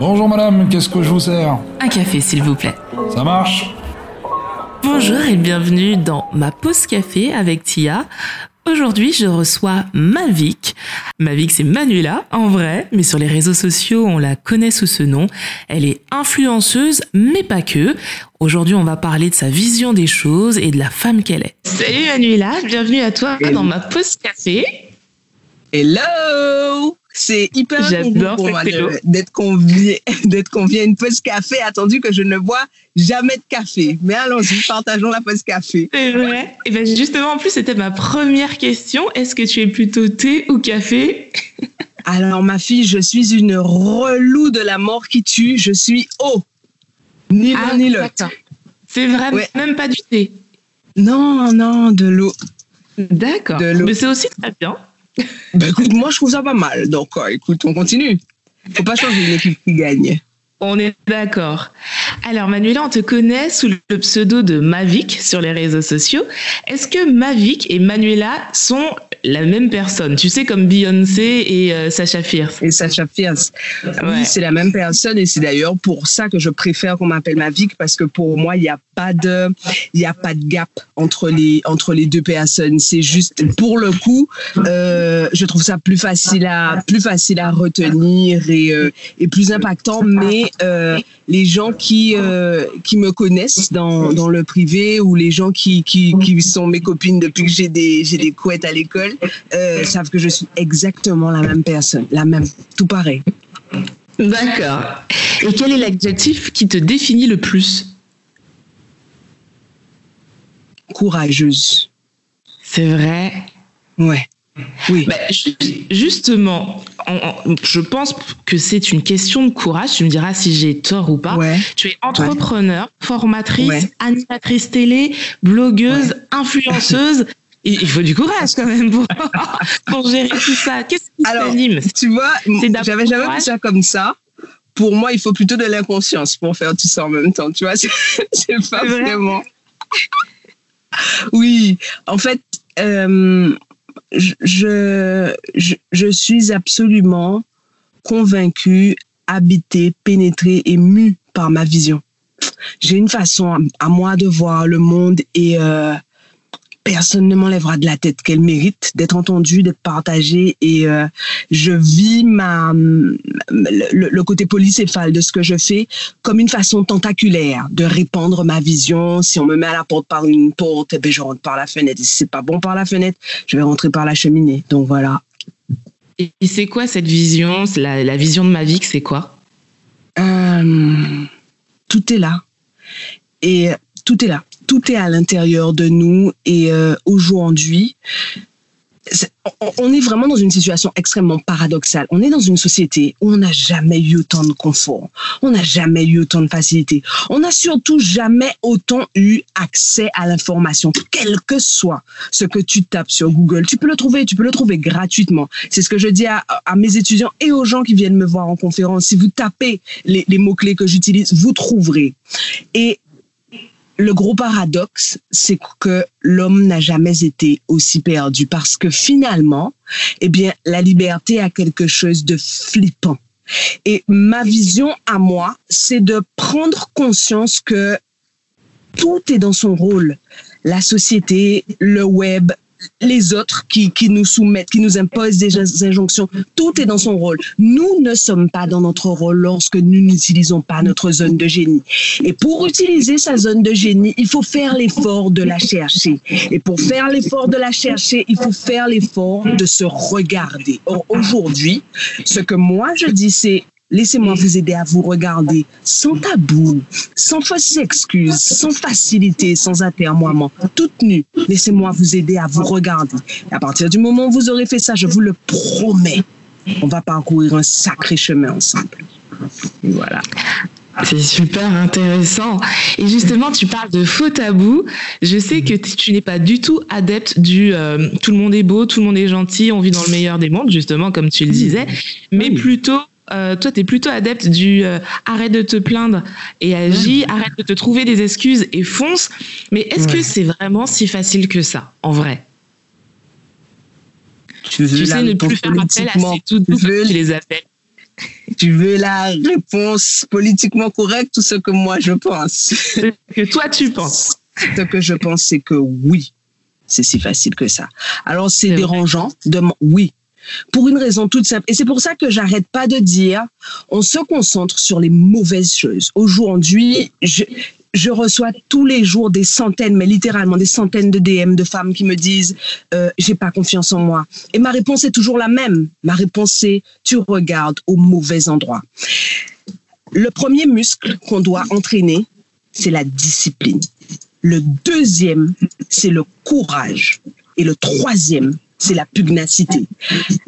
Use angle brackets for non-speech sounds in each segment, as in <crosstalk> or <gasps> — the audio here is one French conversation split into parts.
Bonjour madame, qu'est-ce que je vous sers Un café, s'il vous plaît. Ça marche Bonjour et bienvenue dans ma pause café avec Tia. Aujourd'hui, je reçois Mavic. Mavic, c'est Manuela, en vrai, mais sur les réseaux sociaux, on la connaît sous ce nom. Elle est influenceuse, mais pas que. Aujourd'hui, on va parler de sa vision des choses et de la femme qu'elle est. Salut Manuela, bienvenue à toi dans ma pause café. Hello C'est hyper important pour moi d'être convié, <laughs> d'être convié à une pause café, attendu que je ne bois jamais de café. Mais allons-y, partageons la pause café. C'est vrai. Et ben justement, en plus, c'était ma première question. Est-ce que tu es plutôt thé ou café? <laughs> Alors, ma fille, je suis une relou de la mort qui tue. Je suis eau. Ni l'un ah, ni l'autre. C'est vrai, même pas du thé. Non, non, de l'eau. D'accord. Mais c'est aussi très bien. Ben écoute, moi je trouve ça pas mal. Donc euh, écoute, on continue. Faut pas changer une équipe qui gagne. On est d'accord. Alors Manuela, on te connaît sous le pseudo de Mavic sur les réseaux sociaux. Est-ce que Mavic et Manuela sont la même personne. Tu sais, comme Beyoncé et euh, Sacha Fierce. Et Sacha Fierce. Oui, c'est la même personne et c'est d'ailleurs pour ça que je préfère qu'on m'appelle Mavic parce que pour moi, il n'y a pas de, il a pas de gap entre les, entre les deux personnes. C'est juste, pour le coup, euh, je trouve ça plus facile à, plus facile à retenir et, euh, et plus impactant, mais les gens qui, qui me connaissent dans, dans le privé ou les gens qui, qui, qui sont mes copines depuis que j'ai des, j'ai des couettes à l'école, euh, savent que je suis exactement la même personne, la même, tout pareil. D'accord. Et quel est l'adjectif qui te définit le plus? Courageuse. C'est vrai? Ouais. Oui. Bah, justement, je pense que c'est une question de courage. Tu me diras si j'ai tort ou pas. Tu es entrepreneur, formatrice, animatrice télé, blogueuse, influenceuse <laughs> il faut du courage quand même pour, <laughs> pour gérer tout ça. Qu'est-ce qui t'anime Tu vois, j'avais jamais vu ça comme ça. Pour moi, il faut plutôt de l'inconscience pour faire tout ça en même temps. Tu vois, <laughs> c'est pas vraiment. oui, en fait, euh, je, je, je, suis absolument convaincue, habitée, pénétrée, émue par ma vision. J'ai une façon à, moi de voir le monde et euh, personne ne m'enlèvera de la tête qu'elle mérite d'être entendue, d'être partagée. Et euh, je vis ma, le, côté polycéphale de ce que je fais comme une façon tentaculaire de répandre ma vision. Si on me met à la porte par une porte, eh ben, je rentre par la fenêtre. Et si c'est pas bon par la fenêtre, je vais rentrer par la cheminée. Donc voilà. Et c'est quoi cette vision? La, la vision de ma vie, c'est quoi? Euh, Tout est là. Et tout est là tout est à l'intérieur de nous et euh, aujourd'hui, on est vraiment dans une situation extrêmement paradoxale. On est dans une société où on n'a jamais eu autant de confort, on n'a jamais eu autant de facilité, on n'a surtout jamais autant eu accès à l'information, quel que soit ce que tu tapes sur Google. Tu peux le trouver, tu peux le trouver gratuitement. C'est ce que je dis à, mes étudiants et aux gens qui viennent me voir en conférence. Si vous tapez les, les mots-clés que j'utilise, vous trouverez. Et le gros paradoxe, c'est que l'homme n'a jamais été aussi perdu parce que finalement, eh bien, la liberté a quelque chose de flippant. Et ma vision à moi, c'est de prendre conscience que tout est dans son rôle. La société, le web, les autres qui, qui nous soumettent, qui nous imposent des injonctions. Tout est dans son rôle. Nous ne sommes pas dans notre rôle lorsque nous n'utilisons pas notre zone de génie. Et pour utiliser sa zone de génie, il faut faire l'effort de la chercher. Et pour faire l'effort de la chercher, il faut faire l'effort de se regarder. Or, aujourd'hui, ce que moi je dis, c'est Laissez-moi vous aider à vous regarder sans tabou, sans fausses excuses, sans facilité, sans atermoiement, toute nue. Laissez-moi vous aider à vous regarder. Et à partir du moment où vous aurez fait ça, je vous le promets, on va parcourir un sacré chemin ensemble. Voilà. C'est super intéressant. Et justement, tu parles de faux tabous. Je sais que tu n'es pas du tout adepte du euh, tout le monde est beau, tout le monde est gentil, on vit dans le meilleur des mondes, justement, comme tu le disais, mais plutôt euh, toi, tu es plutôt adepte du euh, arrête de te plaindre et agis, arrête de te trouver des excuses et fonce. Mais est-ce que c'est vraiment si facile que ça, en vrai? Tu, sais ne plus faire appel à ces toutes tu les appels. Tu veux la réponse politiquement correcte ou ce que moi je pense? Ce que toi tu penses. Ce que je pense, c'est que oui, c'est si facile que ça. Alors c'est dérangeant de oui. Pour une raison toute simple. Et c'est pour ça que j'arrête pas de dire, on se concentre sur les mauvaises choses. Aujourd'hui, je, reçois tous les jours des centaines, mais littéralement des centaines de DM de femmes qui me disent, euh, j'ai pas confiance en moi. Et ma réponse est toujours la même. Ma réponse c'est, tu regardes au mauvais endroit. Le premier muscle qu'on doit entraîner, c'est la discipline. Le deuxième, c'est le courage. Et le troisième, c'est la pugnacité.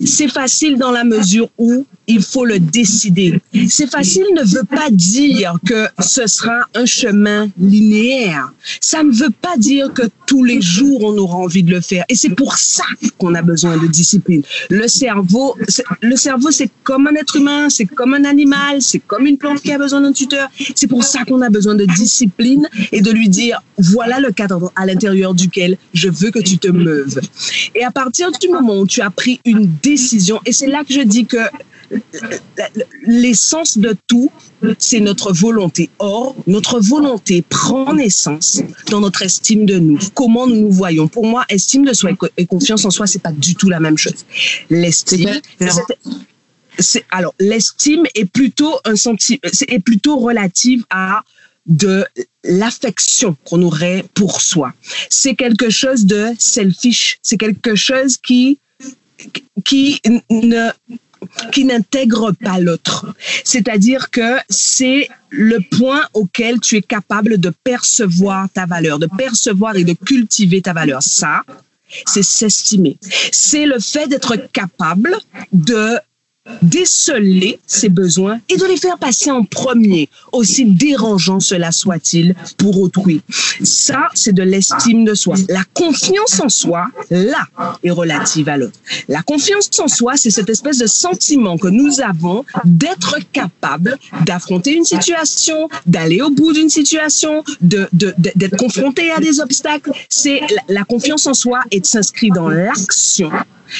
C'est facile dans la mesure où il faut le décider. C'est facile ne veut pas dire que ce sera un chemin linéaire. Ça ne veut pas dire que tous les jours on aura envie de le faire. Et c'est pour ça qu'on a besoin de discipline. Le cerveau, le cerveau, c'est comme un être humain, c'est comme un animal, c'est comme une plante qui a besoin d'un tuteur. C'est pour ça qu'on a besoin de discipline et de lui dire, voilà le cadre à l'intérieur duquel je veux que tu te meuves. Et à partir du moment où tu as pris une décision, et c'est là que je dis que l'essence de tout, c'est notre volonté. Or, notre volonté prend naissance dans notre estime de nous. Comment nous nous voyons? Pour moi, estime de soi et co- et confiance en soi, c'est pas du tout la même chose. L'estime, C'est alors l'estime est plutôt un est plutôt relative à de l'affection qu'on aurait pour soi. C'est quelque chose de selfish. C'est quelque chose qui qui ne qui n'intègre pas l'autre. C'est-à-dire que c'est le point auquel tu es capable de percevoir ta valeur, de percevoir et de cultiver ta valeur. Ça, c'est s'estimer. C'est le fait d'être capable de déceler ses besoins et de les faire passer en premier, aussi dérangeant cela soit-il pour autrui. Ça, c'est de l'estime de soi. La confiance en soi, là, est relative à l'autre. La confiance en soi, c'est cette espèce de sentiment que nous avons d'être capable d'affronter une situation, d'aller au bout d'une situation, de, de- de- d'être confronté à des obstacles. C'est la, la confiance en soi et s'inscrit dans l'action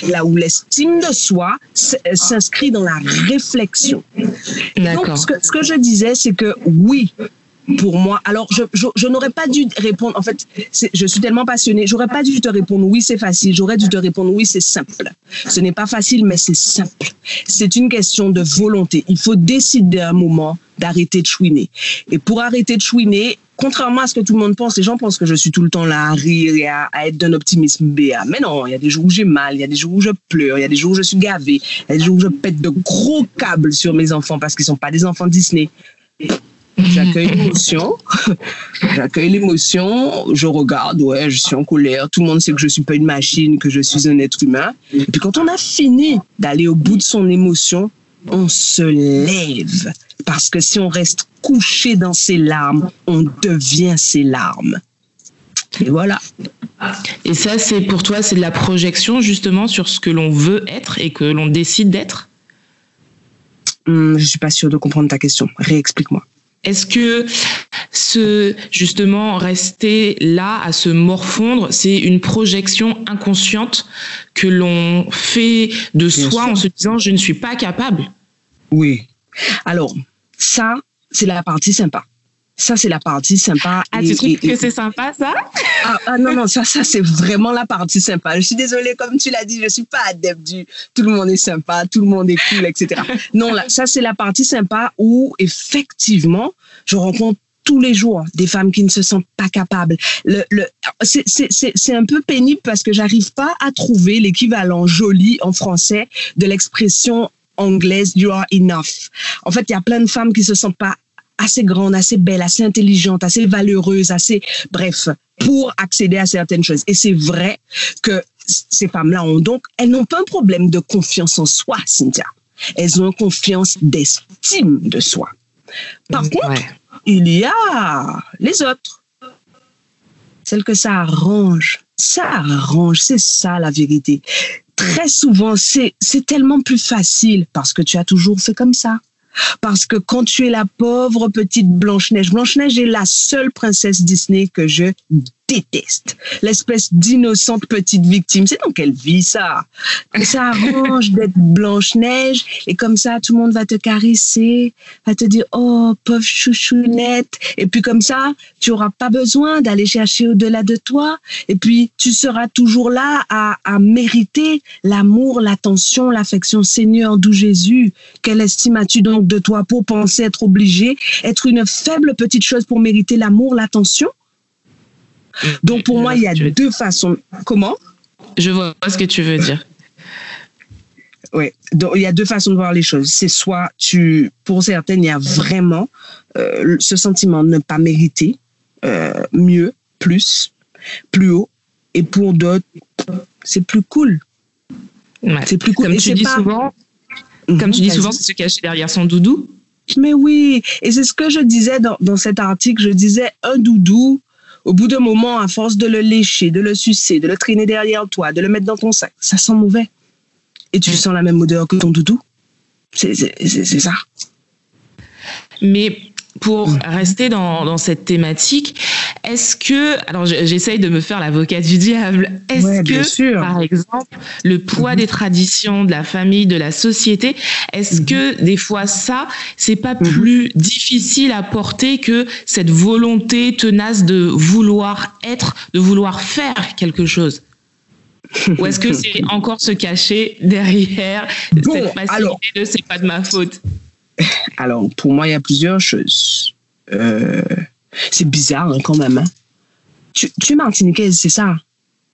là où l'estime de soi s- s'inscrit dans la réflexion. Donc, D'accord. ce que, ce que je disais, c'est que oui, pour moi, alors je, je, je n'aurais pas dû répondre, en fait, je suis tellement passionnée, j'aurais pas dû te répondre oui, c'est facile, j'aurais dû te répondre oui, c'est simple. Ce n'est pas facile, mais c'est simple. C'est une question de volonté. Il faut décider à un moment d'arrêter de chouiner. Et pour arrêter de chouiner, contrairement à ce que tout le monde pense, les gens pensent que je suis tout le temps là à rire et à, être d'un optimisme béat. Mais non, il y a des jours où j'ai mal, il y a des jours où je pleure, il y a des jours où je suis gavée, il y a des jours où je pète de gros câbles sur mes enfants parce qu'ils sont pas des enfants Disney. J'accueille l'émotion, <laughs> j'accueille l'émotion, je regarde, ouais, je suis en colère, tout le monde sait que je suis pas une machine, que je suis un être humain. Et puis quand on a fini d'aller au bout de son émotion, on se lève. Parce que si on reste couché dans ses larmes, on devient ses larmes. Et voilà. Et ça, c'est pour toi, c'est de la projection justement sur ce que l'on veut être et que l'on décide d'être? Hum, je suis pas sûre de comprendre ta question. Réexplique-moi. Est-ce que ce justement rester là à se morfondre, c'est une projection inconsciente que l'on fait de Bien soi sûr. en se disant je ne suis pas capable? Oui. Alors, ça, c'est la partie sympa. Ça, c'est la partie sympa. Ah, Et- tu trouves et- que c'est sympa ça? Ah, ah, non, non, ça, ça c'est vraiment la partie sympa. Je suis désolée, comme tu l'as dit, je suis pas adepte du tout le monde est sympa, tout le monde est cool, etc. <laughs> Non, là, ça c'est la partie sympa où effectivement, je rencontre tous les jours des femmes qui ne se sentent pas capables. Le, le, c'est un peu pénible parce que j'arrive pas à trouver l'équivalent joli en français de l'expression anglaise you are enough. En fait, il y a plein de femmes qui se sentent pas assez grandes, assez belles, assez intelligentes, assez valeureuses, assez bref, pour accéder à certaines choses. Et c'est vrai que ces femmes-là ont donc, elles n'ont pas un problème de confiance en soi, Cynthia. Elles ont une confiance d'estime de soi. Par contre, Ouais. il y a les autres. Celles que ça arrange. Ça arrange, c'est ça la vérité. Très souvent, c'est c'est tellement plus facile parce que tu as toujours fait comme ça. Parce que quand tu es la pauvre petite Blanche-Neige, Blanche-Neige est la seule princesse Disney que je déteste. L'espèce d'innocente petite victime. C'est dans quelle vie ça? Ça arrange <laughs> d'être Blanche-Neige et comme ça, tout le monde va te caresser, va te dire Oh, pauvre chouchounette. Et puis comme ça, tu auras pas besoin d'aller chercher au-delà de toi. Et puis, tu seras toujours là à, à mériter l'amour, l'attention, l'affection. Seigneur, d'où Jésus, quelle estime as-tu donc de toi pour penser être obligé, être une faible petite chose pour mériter l'amour, l'attention? Donc pour moi, il y a deux façons. Comment? Je vois ce que tu veux dire. Oui, donc il y a deux façons de voir les choses. C'est soit tu, pour certaines, il y a vraiment euh, ce sentiment de ne pas mériter euh, mieux, plus, plus haut, et pour d'autres, c'est plus cool. C'est plus cool. Comme tu dis souvent, comme tu dis souvent, c'est se cacher derrière son doudou. Mais oui, et c'est ce que je disais dans, dans cet article. Je disais un doudou, au bout d'un moment, à force de le lécher, de le sucer, de le traîner derrière toi, de le mettre dans ton sac, ça sent mauvais. Et tu mm. sens la même odeur que ton doudou. C'est ça. Mais pour mm. rester dans, dans, cette thématique, est-ce que, alors j'essaye de me faire l'avocat du diable, est-ce que, par exemple, le poids des traditions, de la famille, de la société, est-ce que mhm. des fois ça, c'est pas mhm. plus difficile à porter que cette volonté tenace de vouloir être, de vouloir faire quelque chose? Ou est-ce que c'est <laughs> encore se cacher derrière cette facilité de c'est pas de ma faute? <laughs> Alors, pour moi, il y a plusieurs choses. Euh, c'est bizarre hein, quand même. Hein. Tu, tu es martiniquaise, c'est ça?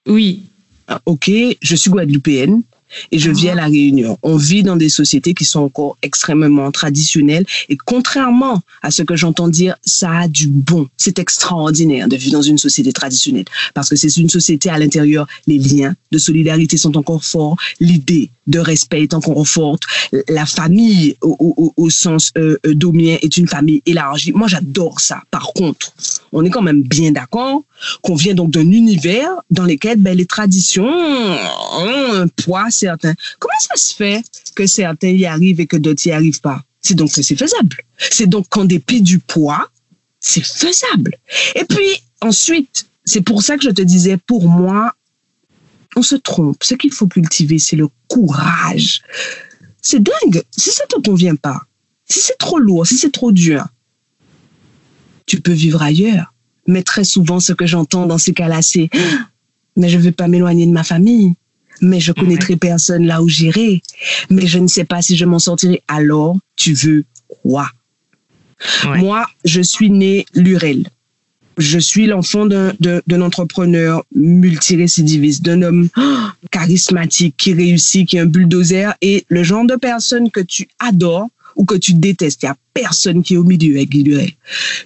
Oui. Ah, ok, je suis guadeloupéenne et je vis à La Réunion. On vit dans des sociétés qui sont encore extrêmement traditionnelles et contrairement à ce que j'entends dire, ça a du bon. C'est extraordinaire de vivre dans une société traditionnelle parce que c'est une société à l'intérieur, les liens de solidarité sont encore forts, l'idée de respect est encore forte, la famille au, sens euh, euh, domien est une famille élargie. Moi, j'adore ça. Par contre, on est quand même bien d'accord qu'on vient donc d'un univers dans lequel ben, les traditions ont un poids certain. Comment ça se fait que certains y arrivent et que d'autres n'y arrivent pas? C'est donc que c'est faisable. C'est donc qu'en dépit du poids, c'est faisable. Et puis ensuite, c'est pour ça que je te disais, pour moi, on se trompe. Ce qu'il faut cultiver, c'est le courage. C'est dingue. Si ça te convient pas, si c'est trop lourd, si c'est trop dur, tu peux vivre ailleurs. Mais très souvent, ce que j'entends dans ces cas-là, c'est <gasps> mais je ne veux pas m'éloigner de ma famille. Mais je connaîtrai personne là où j'irai. Mais je ne sais pas si je m'en sortirai. Alors, tu veux quoi? Moi, je suis née Lurel. Je suis l'enfant d'un entrepreneur multirécidiviste, d'un homme <gasps> charismatique qui réussit, qui est un bulldozer et le genre de personne que tu adores ou que tu détestes. Il n'y a personne qui est au milieu avec Guy Durel.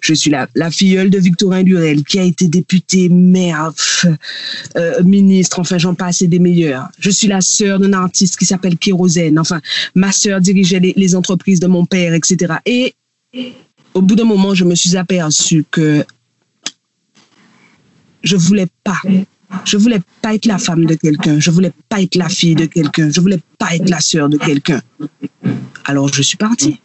Je suis la, filleule de Victorin Durel, qui a été député, maire, euh, ministre, enfin j'en passe et des meilleurs. Je suis la sœur d'un artiste qui s'appelle Kérosène. Enfin, ma sœur dirigeait les, les entreprises de mon père, etc. Et au bout d'un moment, je me suis aperçue que je voulais pas je voulais pas être la femme de quelqu'un, je voulais pas être la fille de quelqu'un, je voulais pas être la sœur de quelqu'un. Alors je suis partie.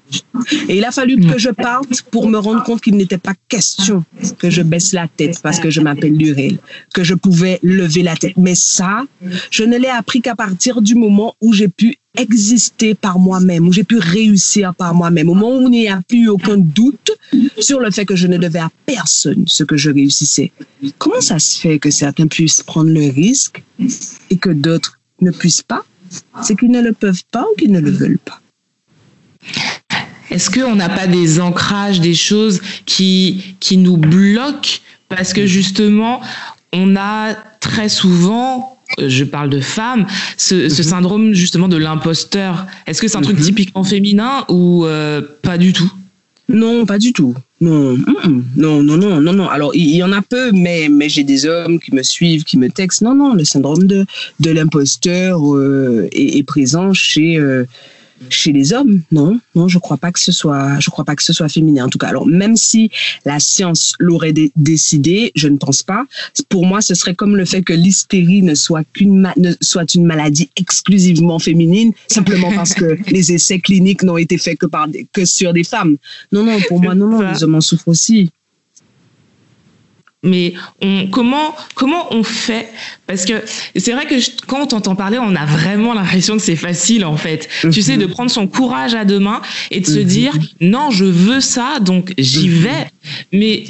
Et il a fallu que je parte pour me rendre compte qu'il n'était pas question que je baisse la tête parce que je m'appelle Lurel, que je pouvais lever la tête. Mais ça, je ne l'ai appris qu'à partir du moment où j'ai pu exister par moi-même, où j'ai pu réussir par moi-même, au moment où il n'y a plus aucun doute sur le fait que je ne devais à personne ce que je réussissais. Comment ça se fait que certains puissent prendre le risque et que d'autres ne puissent pas? C'est qu'ils ne le peuvent pas ou qu'ils ne le veulent pas. Est-ce qu'on n'a pas des ancrages, des choses qui, qui nous bloquent? Parce que justement, on a très souvent, je parle de femmes, ce, mhm. syndrome justement de l'imposteur. Est-ce que c'est un truc mhm. typiquement féminin ou euh, pas du tout? Non, pas du tout. Non, non, non, non, non, non. Alors, il y, en a peu, mais, mais j'ai des hommes qui me suivent, qui me textent. Non, non, le syndrome de, de l'imposteur euh, est, présent chez, chez les hommes, non, non, je crois pas que ce soit, je crois pas que ce soit féminin en tout cas. Alors même si la science l'aurait décidé, je ne pense pas. Pour moi, ce serait comme le fait que l'hystérie ne soit qu'une soit une maladie exclusivement féminine, simplement parce que <laughs> les essais cliniques n'ont été faits que par que sur des femmes. Non, non, pour moi, non, non, les hommes en souffrent aussi. Mais on, comment, comment on fait? Parce que c'est vrai que quand on t'entend parler, on a vraiment l'impression que c'est facile en fait. Tu sais, de prendre son courage à deux mains et de se dire non, je veux ça, donc j'y vais. Mais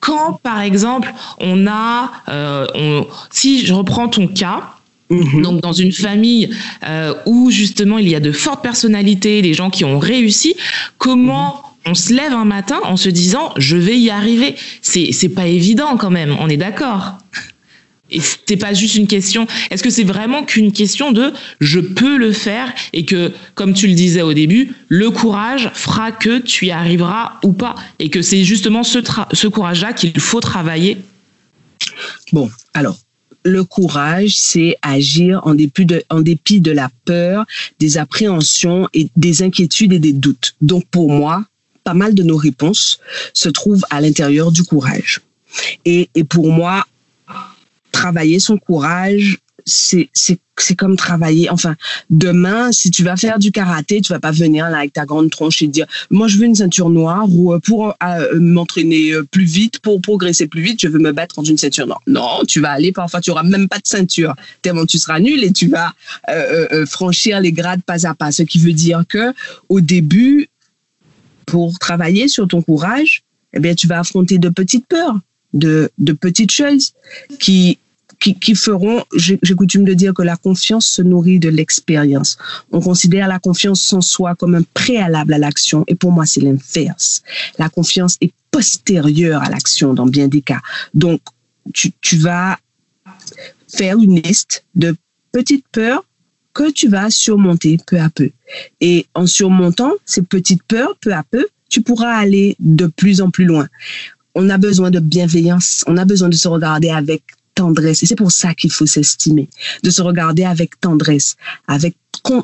quand, par exemple, on a, euh, on, si je reprends ton cas, donc dans une famille euh, où justement il y a de fortes personnalités, des gens qui ont réussi, comment on se lève un matin en se disant je vais y arriver C'est c'est pas évident quand même, on est d'accord. Et c'est pas juste une question. Est-ce que c'est vraiment qu'une question de je peux le faire et que, comme tu le disais au début, le courage fera que tu y arriveras ou pas et que c'est justement ce, ce courage-là qu'il faut travailler? Bon, alors, le courage, c'est agir en dépit, de, en dépit de la peur, des appréhensions et des inquiétudes et des doutes. Donc, pour moi, pas mal de nos réponses se trouvent à l'intérieur du courage. Et, pour moi, travailler son courage, c'est comme travailler. Enfin, demain, si tu vas faire du karaté, tu vas pas venir là avec ta grande tronche et dire moi je veux une ceinture noire ou euh, pour euh, m'entraîner euh, plus vite, pour progresser plus vite, je veux me battre dans une ceinture noire. Non, tu vas aller parfois tu auras même pas de ceinture tellement tu seras nul et tu vas franchir les grades pas à pas. Ce qui veut dire que au début, pour travailler sur ton courage, eh bien tu vas affronter de petites peurs, de de petites choses qui qui, qui feront, j'ai coutume de dire que la confiance se nourrit de l'expérience. On considère la confiance en soi comme un préalable à l'action et pour moi c'est l'inverse. La confiance est postérieure à l'action dans bien des cas. Donc tu, tu vas faire une liste de petites peurs que tu vas surmonter peu à peu. Et en surmontant ces petites peurs peu à peu, tu pourras aller de plus en plus loin. On a besoin de bienveillance, on a besoin de se regarder avec tendresse. Et c'est pour ça qu'il faut s'estimer, de se regarder avec tendresse. Avec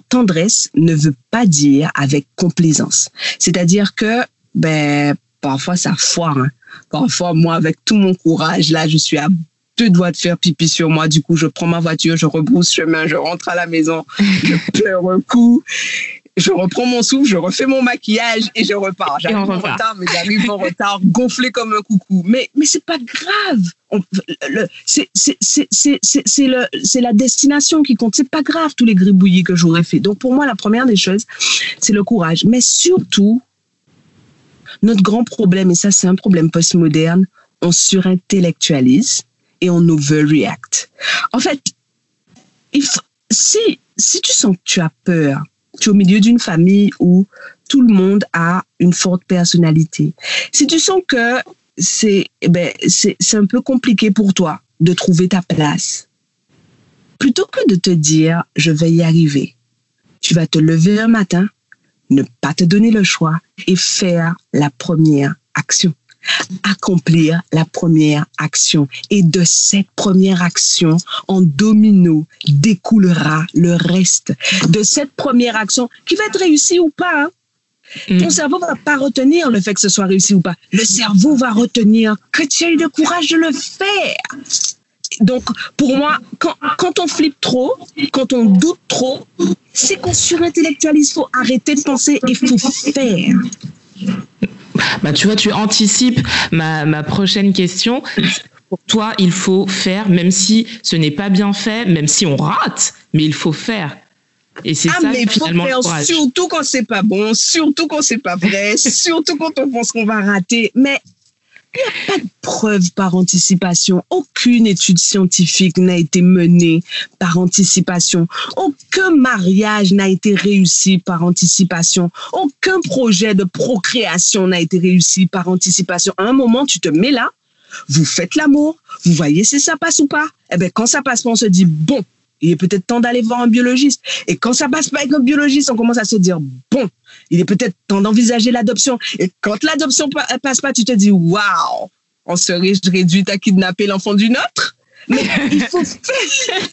tendresse ne veut pas dire avec complaisance. C'est-à-dire que, ben, parfois ça foire. hein. Parfois, moi, avec tout mon courage, là, je suis à deux doigts de faire pipi sur moi. Du coup, je prends ma voiture, je rebrousse chemin, je rentre à la maison, je <laughs> pleure un coup. Je reprends mon souffle, je refais mon maquillage et je repars. J'arrive en retard, mais j'arrive en retard, <laughs> gonflé comme un coucou. Mais, mais c'est pas grave. C'est la destination qui compte. C'est pas grave tous les gribouillis que j'aurais fait. Donc pour moi, la première des choses, c'est le courage. Mais surtout, notre grand problème, et ça c'est un problème postmoderne, on surintellectualise et on overreact. En fait, si, si tu sens que tu as peur, tu es au milieu d'une famille où tout le monde a une forte personnalité. Si tu sens que c'est eh ben, c'est un peu compliqué pour toi de trouver ta place, plutôt que de te dire je vais y arriver, tu vas te lever un matin, ne pas te donner le choix et faire la première action. Accomplir la première action. Et de cette première action, en domino, découlera le reste. De cette première action, qui va être réussie ou pas, hein, Mm. ton cerveau va pas retenir le fait que ce soit réussi ou pas. Le cerveau va retenir que tu as eu le courage de le faire. Donc, pour moi, quand, quand on flippe trop, quand on doute trop, c'est qu'on surintellectualise. Il faut arrêter de penser et il faut faire. Bah, tu vois, tu anticipes ma, ma prochaine question. Pour toi, il faut faire, même si ce n'est pas bien fait, même si on rate, mais il faut faire. Et c'est Ah, ça mais faut finalement le faire courage. surtout quand c'est pas bon, surtout quand c'est pas vrai, <laughs> surtout quand on pense qu'on va rater. Mais il n'y a pas de preuve par anticipation. Aucune étude scientifique n'a été menée par anticipation. Aucun mariage n'a été réussi par anticipation. Aucun projet de procréation n'a été réussi par anticipation. À un moment, tu te mets là, vous faites l'amour, vous voyez si ça passe ou pas. Eh bien, quand ça passe pas, on se dit, bon, il est peut-être temps d'aller voir un biologiste. Et quand ça passe pas avec un biologiste, on commence à se dire, bon, il est peut-être temps d'envisager l'adoption. Et quand l'adoption pa- passe pas, tu te dis, waouh, on serait réduite à kidnapper l'enfant d'une autre. Mais <laughs> il faut faire.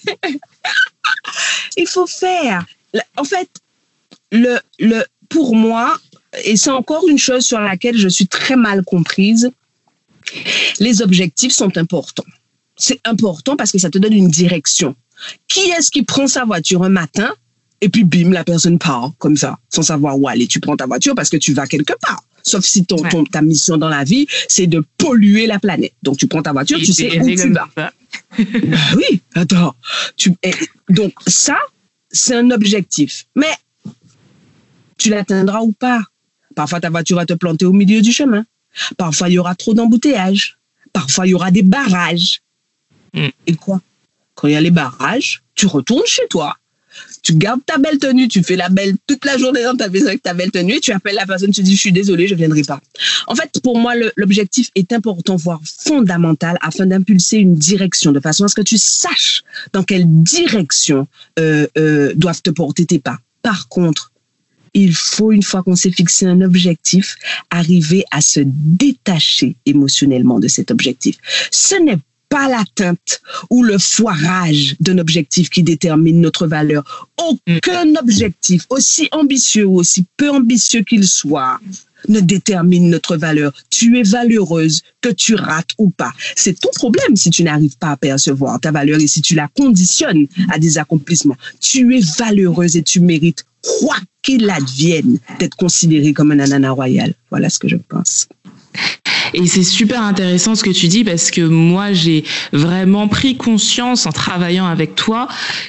il faut faire. En fait, le, le, pour moi, et c'est encore une chose sur laquelle je suis très mal comprise, les objectifs sont importants. C'est important parce que ça te donne une direction. Qui est-ce qui prend sa voiture un matin et puis bim, la personne part comme ça, sans savoir où aller. Tu prends ta voiture parce que tu vas quelque part. Sauf si ton, ton, ta mission dans la vie, c'est de polluer la planète. Donc, tu prends ta voiture, tu sais où tu vas. bah oui, attends. Tu, donc, ça, c'est un objectif. Mais tu l'atteindras ou pas. Parfois, ta voiture va te planter au milieu du chemin. Parfois, il y aura trop d'embouteillages. Parfois, il y aura des barrages. Mm. Et quoi? Quand il y a les barrages, tu retournes chez toi. Tu gardes ta belle tenue, tu fais la belle toute la journée dans ta maison avec ta belle tenue et tu appelles la personne, tu dis je suis désolé, je viendrai pas. En fait, pour moi, l'objectif est important, voire fondamental, afin d'impulser une direction, de façon à ce que tu saches dans quelle direction euh, euh, doivent te porter tes pas. Par contre, il faut, une fois qu'on s'est fixé un objectif, arriver à se détacher émotionnellement de cet objectif. Ce n'est pas l'atteinte ou le foirage d'un objectif qui détermine notre valeur. Aucun objectif, aussi ambitieux ou aussi peu ambitieux qu'il soit, ne détermine notre valeur. Tu es valeureuse, que tu rates ou pas. C'est ton problème si tu n'arrives pas à percevoir ta valeur et si tu la conditionnes à des accomplissements. Tu es valeureuse et tu mérites, quoi qu'il advienne, d'être considérée comme un anana royal. Voilà ce que je pense. Et c'est super intéressant ce que tu dis parce que moi, j'ai vraiment pris conscience en travaillant avec toi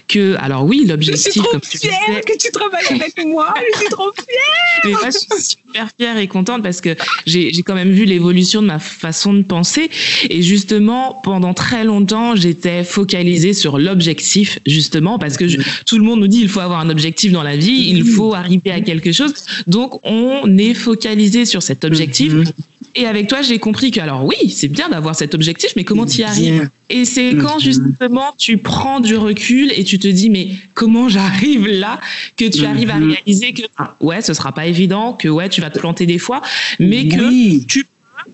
que, alors oui, l'objectif, comme tu disais. que tu travailles avec moi. Je suis trop fière. Mais moi, je suis super fière et contente parce que j'ai quand même vu l'évolution de ma façon de penser. Et justement, pendant très longtemps, j'étais focalisée sur l'objectif, justement, parce que tout le monde nous dit il faut avoir un objectif dans la vie, il faut arriver à quelque chose. Donc, on est focalisé sur cet objectif. Mm-hmm. Et avec toi, j'ai compris que, alors oui, c'est bien d'avoir cet objectif, mais comment tu y arrives Et c'est quand justement tu prends du recul et tu te dis, mais comment j'arrive là? Que tu arrives à mhm. réaliser que, ah, ouais, ce sera pas évident, que ouais, tu vas te planter des fois, mais que tu peux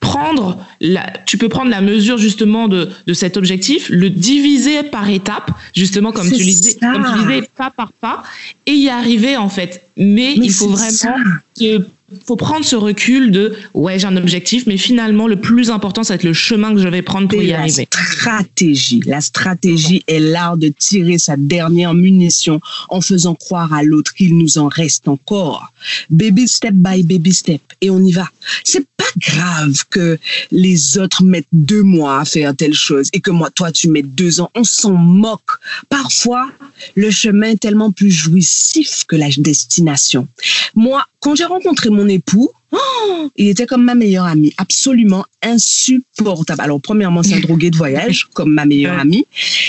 prendre la, tu peux prendre la mesure justement de, de cet objectif, le diviser par étapes, justement comme tu, disais, comme tu disais, pas par pas, et y arriver en fait. Mais, il faut vraiment que faut prendre ce recul de ouais j'ai un objectif mais finalement le plus important ça va être le chemin que je vais prendre pour y la arriver. Stratégie, la stratégie est l'art de tirer sa dernière munition en faisant croire à l'autre qu'il nous en reste encore. Baby step by baby step et on y va. C'est pas grave que les autres mettent deux mois à faire telle chose et que moi toi tu mets deux ans. On s'en moque. Parfois le chemin est tellement plus jouissif que la destination. Moi quand j'ai rencontré mon époux, oh, il était comme ma meilleure amie, absolument insupportable. Alors, premièrement, c'est un drogué de voyage, <laughs> comme ma meilleure amie.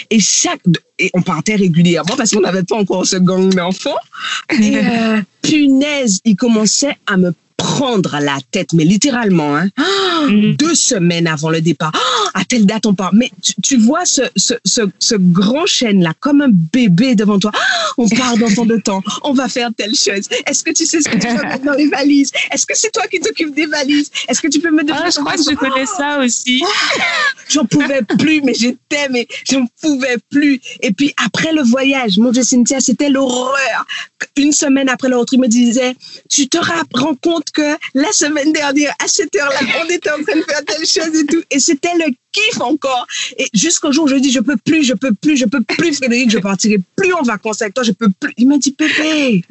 Et chaque, et on partait régulièrement parce qu'on n'avait pas encore ce gang d'enfants. Et euh, punaise, il commençait à me prendre la tête, mais littéralement, hein, mm. deux semaines avant le départ. Oh, à telle date, on part. Mais tu, vois ce, ce, ce, ce grand chêne-là, comme un bébé devant toi. Oh, on part dans ton de temps. On va faire telle chose. Est-ce que tu sais ce que tu vas mettre <laughs> dans les valises? Est-ce que c'est toi qui t'occupes des valises? Est-ce que tu peux me donner ah, Je crois que je connais ça aussi. J'en pouvais plus, mais j'étais, mais j'en pouvais plus. Et puis après le voyage, mon Dieu, Cynthia, c'était l'horreur. Une semaine après le il me disait, tu te rends compte que la semaine dernière, à cette heure-là, on était en train de faire telle chose et tout. Et c'était le kiff encore. Et jusqu'au jour où je dis, je peux plus, je peux plus, je peux plus, Frédéric, je partirai plus en vacances avec toi, je peux plus. Il m'a dit, Pépé,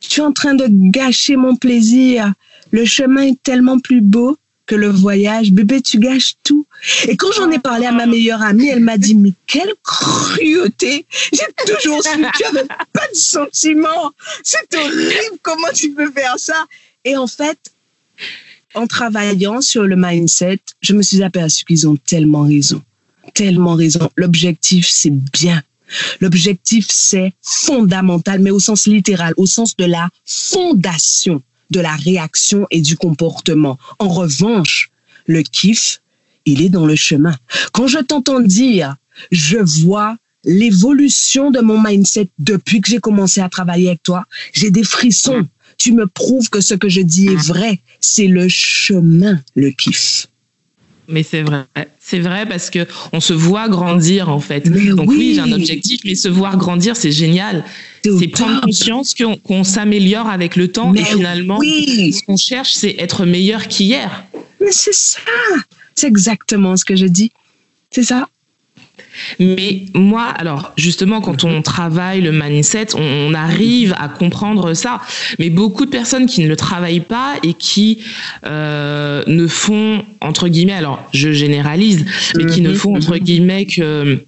tu es en train de gâcher mon plaisir. Le chemin est tellement plus beau que le voyage. Bébé, tu gâches tout. Et quand j'en ai parlé à ma meilleure amie, elle m'a dit, mais quelle cruauté. J'ai toujours su que tu n'avais pas de sentiments. C'est horrible. Comment tu peux faire ça? Et en fait, en travaillant sur le mindset, je me suis aperçu qu'ils ont tellement raison. Tellement raison. L'objectif, c'est bien. L'objectif, c'est fondamental, mais au sens littéral, au sens de la fondation de la réaction et du comportement. En revanche, le kiff, il est dans le chemin. Quand je t'entends dire, je vois l'évolution de mon mindset depuis que j'ai commencé à travailler avec toi, j'ai des frissons tu me prouves que ce que je dis est vrai. C'est le chemin, le kiff. Mais c'est vrai, c'est vrai parce que on se voit grandir en fait. Donc oui, j'ai un objectif, mais se voir grandir, c'est génial. C'est prendre conscience qu'on s'améliore avec le temps et finalement, ce qu'on cherche, c'est être meilleur qu'hier. Mais c'est ça, c'est exactement ce que je dis. C'est ça. Mais moi, alors justement, quand on travaille le mindset, on, arrive à comprendre ça. Mais beaucoup de personnes qui ne le travaillent pas et qui euh, ne font entre guillemets, alors je généralise, mais qui ne mhm. font entre guillemets que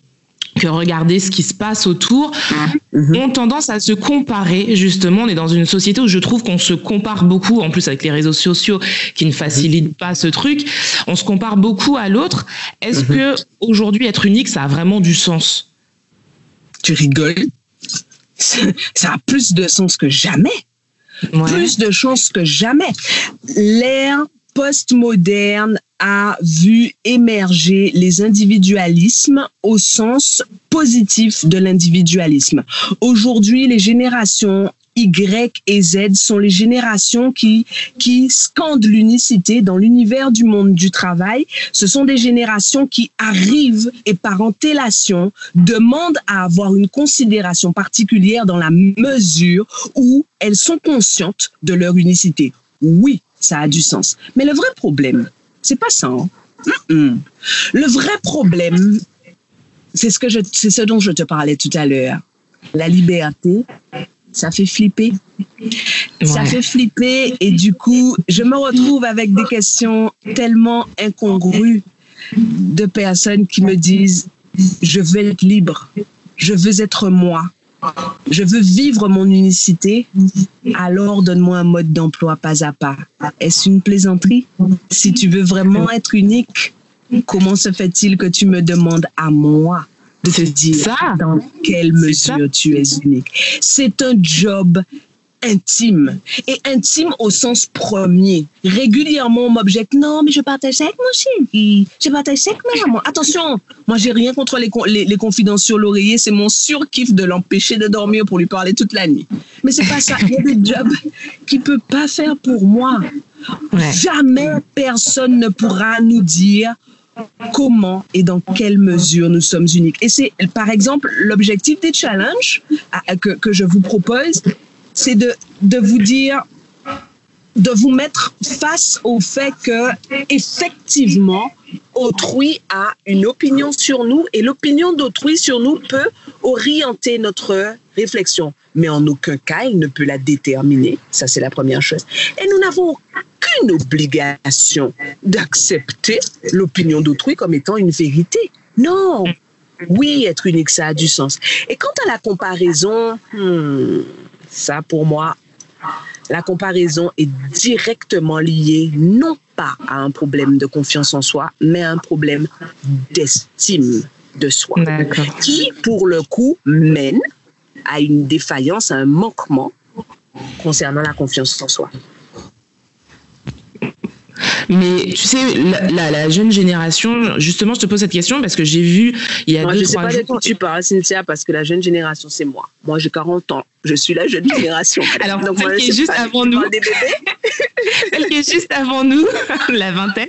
que regarder ce qui se passe autour, mhm. ont tendance à se comparer. Justement, on est dans une société où je trouve qu'on se compare beaucoup, en plus avec les réseaux sociaux qui ne facilitent pas ce truc. On se compare beaucoup à l'autre. Est-ce mhm. que aujourd'hui être unique, ça a vraiment du sens? Tu rigoles? <laughs> Ça a plus de sens que jamais. Plus de chance que jamais. L'ère postmoderne a vu émerger les individualismes au sens positif de l'individualisme. Aujourd'hui, les générations y et Z sont les générations qui, qui scandent l'unicité dans l'univers du monde du travail. Ce sont des générations qui arrivent et par antélation demandent à avoir une considération particulière dans la mesure où elles sont conscientes de leur unicité. Oui, ça a du sens. Mais le vrai problème, c'est pas ça. Hein. Le vrai problème, c'est ce que je, c'est ce dont je te parlais tout à l'heure. La liberté, ça fait flipper. Ça fait flipper et du coup, je me retrouve avec des questions tellement incongrues de personnes qui me disent, je veux être libre, je veux être moi, je veux vivre mon unicité, alors donne-moi un mode d'emploi pas à pas. Est-ce une plaisanterie? Si tu veux vraiment être unique, comment se fait-il que tu me demandes à moi de te dire dans quelle mesure tu es unique? C'est un job intime et intime au sens premier. Régulièrement, on m'objecte non, mais je partage ça avec mon chéri, je partage ça avec ma maman. Attention, moi j'ai rien contre les, les, les confidences sur l'oreiller, c'est mon surkiff de l'empêcher de dormir pour lui parler toute la nuit. Mais c'est pas ça. Il y a des jobs qu'il peut pas faire pour moi. Jamais personne ne pourra nous dire comment et dans quelle mesure nous sommes uniques. Et c'est, par exemple, l'objectif des challenges que, que je vous propose, c'est de, de vous dire, de vous mettre face au fait que, effectivement, autrui a une opinion sur nous et l'opinion d'autrui sur nous peut orienter notre réflexion. Mais en aucun cas, il ne peut la déterminer. Ça, c'est la première chose. Et nous n'avons aucune obligation d'accepter l'opinion d'autrui comme étant une vérité. Non. Oui, être unique, ça a du sens. Et quant à la comparaison, hmm, ça, pour moi, la comparaison est directement liée non pas à un problème de confiance en soi, mais à un problème d'estime de soi, qui, pour le coup, mène à une défaillance, à un manquement concernant la confiance en soi. Mais tu sais, la, jeune génération, justement, je te pose cette question parce que j'ai vu il y a moi, deux, je sais pas de qui tu parles, Cynthia, parce que la jeune génération, c'est moi. Moi, j'ai 40 ans. Je suis la jeune génération. <laughs> Alors, Donc, <laughs> celle qui est juste avant nous. celle qui est juste avant nous, <laughs> la vingtaine.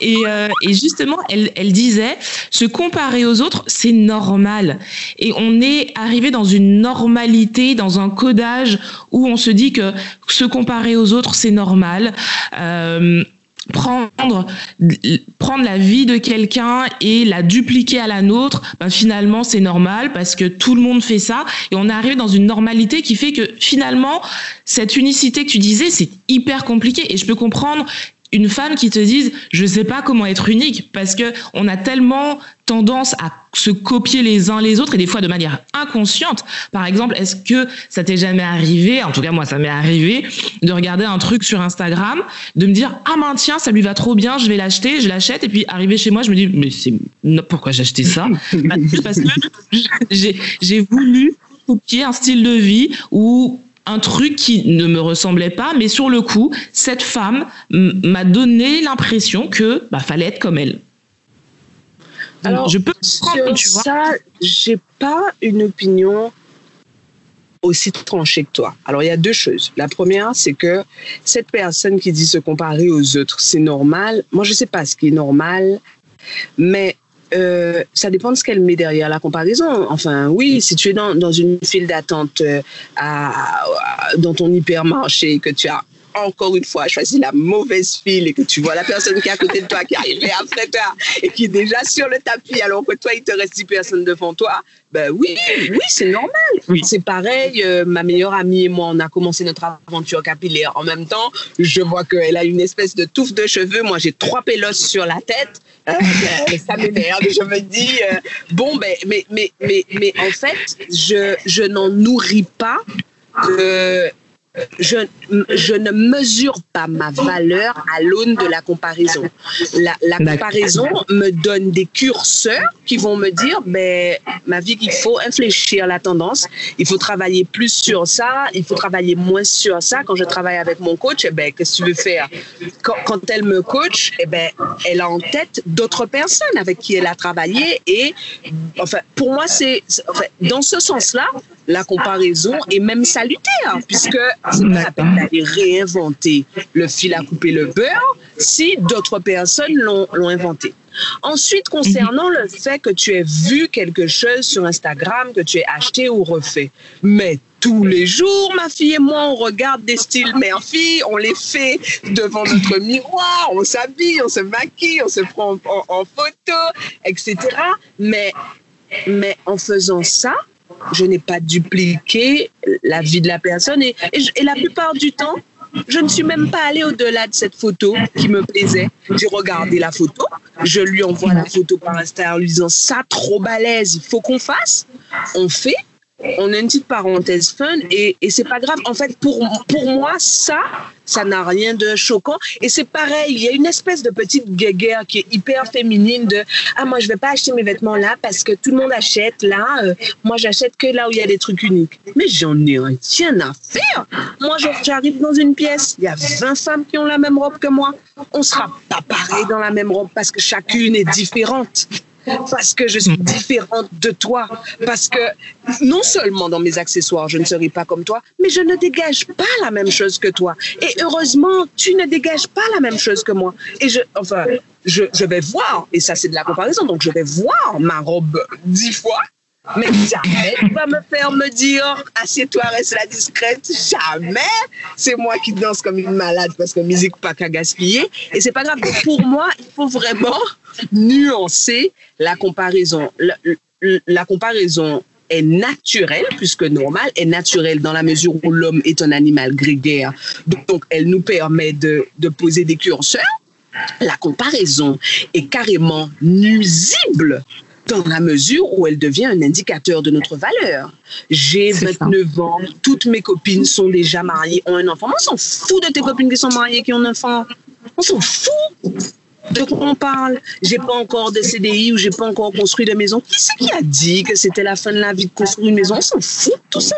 Et, euh, et, justement, elle, disait, se comparer aux autres, c'est normal. Et on est arrivé dans une normalité, dans un codage où on se dit que se comparer aux autres, c'est normal. Euh, prendre la vie de quelqu'un et la dupliquer à la nôtre ben finalement c'est normal parce que tout le monde fait ça et on est arrivé dans une normalité qui fait que finalement cette unicité que tu disais c'est hyper compliqué et je peux comprendre une femme qui te dise je sais pas comment être unique parce que on a tellement tendance à se copier les uns les autres et des fois de manière inconsciente. Par exemple, est-ce que ça t'est jamais arrivé, en tout cas moi ça m'est arrivé, de regarder un truc sur Instagram, de me dire ah ben tiens ça lui va trop bien, je vais l'acheter, je l'achète et puis arrivé chez moi je me dis mais c'est pourquoi j'ai acheté ça? Bah, Parce que j'ai voulu copier un style de vie où un truc qui ne me ressemblait pas, mais sur le coup, cette femme m'a donné l'impression que bah, fallait être comme elle. Alors, je peux sur ça, j'ai pas une opinion aussi tranchée que toi. Alors, il y a deux choses. La première, c'est que cette personne qui dit se comparer aux autres, c'est normal. Moi, je sais pas ce qui est normal, mais euh, ça dépend de ce qu'elle met derrière la comparaison. Enfin, oui, si tu es dans, dans une file d'attente euh, dans ton hypermarché, que tu as encore une fois choisi la mauvaise file et que tu vois la personne qui est à côté de toi, qui arrive après toi et qui est déjà sur le tapis alors que toi, il te reste 10 personnes devant toi, ben oui, oui, c'est normal. Oui. C'est pareil, euh, ma meilleure amie et moi, on a commencé notre aventure capillaire. En même temps, je vois qu'elle a une espèce de touffe de cheveux. Moi, j'ai trois pélos sur la tête. <laughs> Euh, ça m'énerve. Je me dis, euh, bon, ben, mais, mais, mais, mais en fait, je, je n'en nourris pas de je, je, ne mesure pas ma valeur à l'aune de la comparaison. La, la comparaison me donne des curseurs qui vont me dire, ben, ma vie, il faut infléchir la tendance, il faut travailler plus sur ça, il faut travailler moins sur ça. Quand je travaille avec mon coach, eh ben, qu'est-ce que tu veux faire? Quand, quand, elle me coach, eh ben, elle a en tête d'autres personnes avec qui elle a travaillé et, enfin, pour moi, c'est, enfin, dans ce sens-là, la comparaison est même salutaire, puisque c'est pas la peine d'aller réinventer le fil à couper le beurre si d'autres personnes l'ont inventé. Ensuite, concernant le fait que tu aies vu quelque chose sur Instagram, que tu aies acheté ou refait, mais tous les jours, ma fille et moi, on regarde des styles mère-fille, on les fait devant notre miroir, on s'habille, on se maquille, on se prend en, en photo, etc. Mais, mais en faisant ça, je n'ai pas dupliqué la vie de la personne et, la plupart du temps, je ne suis même pas allée au-delà de cette photo qui me plaisait. J'ai regardé la photo, je lui envoie la photo par Instagram en lui disant ça trop balèze, il faut qu'on fasse. On fait, on a une petite parenthèse fun et, c'est pas grave. En fait, pour, pour moi, ça, ça n'a rien de choquant. Et c'est pareil, il y a une espèce de petite guéguerre qui est hyper féminine de Ah, moi, je vais pas acheter mes vêtements là parce que tout le monde achète là. Euh, moi, j'achète que là où il y a des trucs uniques. Mais j'en ai un tien à faire. Moi, j'arrive dans une pièce, il y a 20 femmes qui ont la même robe que moi. On sera pas pareil dans la même robe parce que chacune est différente parce que je suis différente de toi, parce que non seulement dans mes accessoires, je ne serai pas comme toi, mais je ne dégage pas la même chose que toi. Et heureusement, tu ne dégages pas la même chose que moi. Et je, enfin, je, je vais voir, et ça c'est de la comparaison, donc je vais voir ma robe dix fois mais jamais tu vas me faire me dire assieds-toi, reste la discrète. Jamais. C'est moi qui danse comme une malade parce que musique pas qu'à gaspiller. Et c'est pas grave. Pour moi, il faut vraiment nuancer la comparaison. La, comparaison est naturelle plus que normale, est naturelle dans la mesure où l'homme est un animal grégaire. Donc, elle nous permet de, de poser des curseurs. La comparaison est carrément nuisible dans la mesure où elle devient un indicateur de notre valeur. J'ai 29 ans, toutes mes copines sont déjà mariées, ont un enfant. On s'en fout de tes copines qui sont mariées, qui ont un enfant. On s'en fout. De quoi on parle J'ai pas encore de CDI ou j'ai pas encore construit de maison. Qui c'est qui a dit que c'était la fin de la vie de construire une maison? On s'en fout tout ça.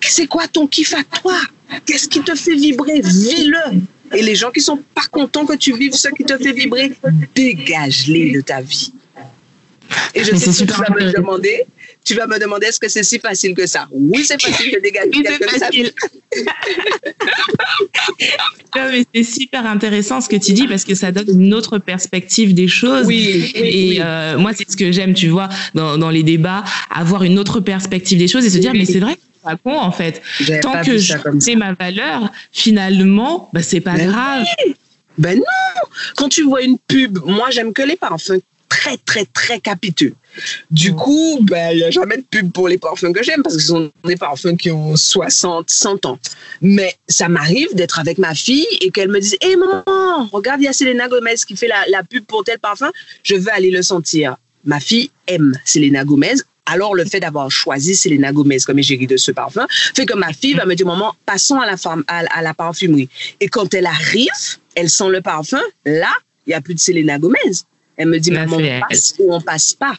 C'est quoi ton kiff à toi? Qu'est-ce qui te fait vibrer? Vis-le. Et les gens qui sont pas contents que tu vives ce qui te fait vibrer, dégage-les de ta vie. Et je sais que tu vas me demander, tu vas me demander est-ce que c'est si facile que ça? Oui, c'est facile de dégager oui, quelque facile. <laughs> c'est super intéressant ce que tu dis parce que ça donne une autre perspective des choses. Oui. et euh, moi, c'est ce que j'aime, tu vois, dans, dans, les débats, avoir une autre perspective des choses et se dire, mais c'est vrai pas con en fait. Tant que je sais ma valeur, finalement, bah, c'est pas grave. Ben non Quand tu vois une pub, moi j'aime que les parfums très, très, très capiteux. Du coup, ben, il n'y a jamais de pub pour les parfums que j'aime parce que ce sont des parfums qui ont 60, 100 ans. Mais ça m'arrive d'être avec ma fille et qu'elle me dise Hé hey, maman, regarde, il y a Selena Gomez qui fait la, la pub pour tel parfum, je veux aller le sentir. Ma fille aime Selena Gomez. Alors, le fait d'avoir choisi Selena Gomez comme égérie de ce parfum fait que ma fille va me dire, maman, passons à la, à, à la parfumerie. Et quand elle arrive, elle sent le parfum, là, il n'y a plus de Selena Gomez. Elle me dit, maman, on passe ou on passe pas.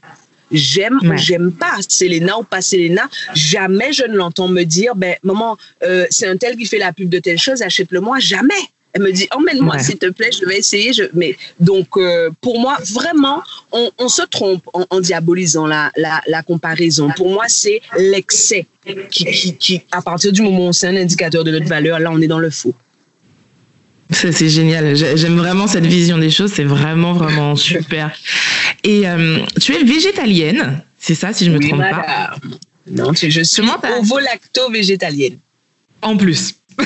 J'aime ou j'aime pas. Selena ou pas Selena. Jamais je ne l'entends me dire, ben, maman, euh, c'est un tel qui fait la pub de telle chose, achète-le-moi. Jamais. Elle me dit, emmène-moi, ouais. s'il te plaît, je vais essayer. Je... Mais, donc, euh, pour moi, vraiment, on, on se trompe en, en diabolisant la, la, la, comparaison. Pour moi, c'est l'excès qui, qui, qui, à partir du moment où c'est un indicateur de notre valeur, là, on est dans le faux. C'est génial. J'aime vraiment cette vision des choses. C'est vraiment, vraiment <laughs> super. Et euh, tu es végétalienne, c'est ça, si je me oui, trompe madame. pas Non, je suis ovo-lacto-végétalienne. En plus. <laughs>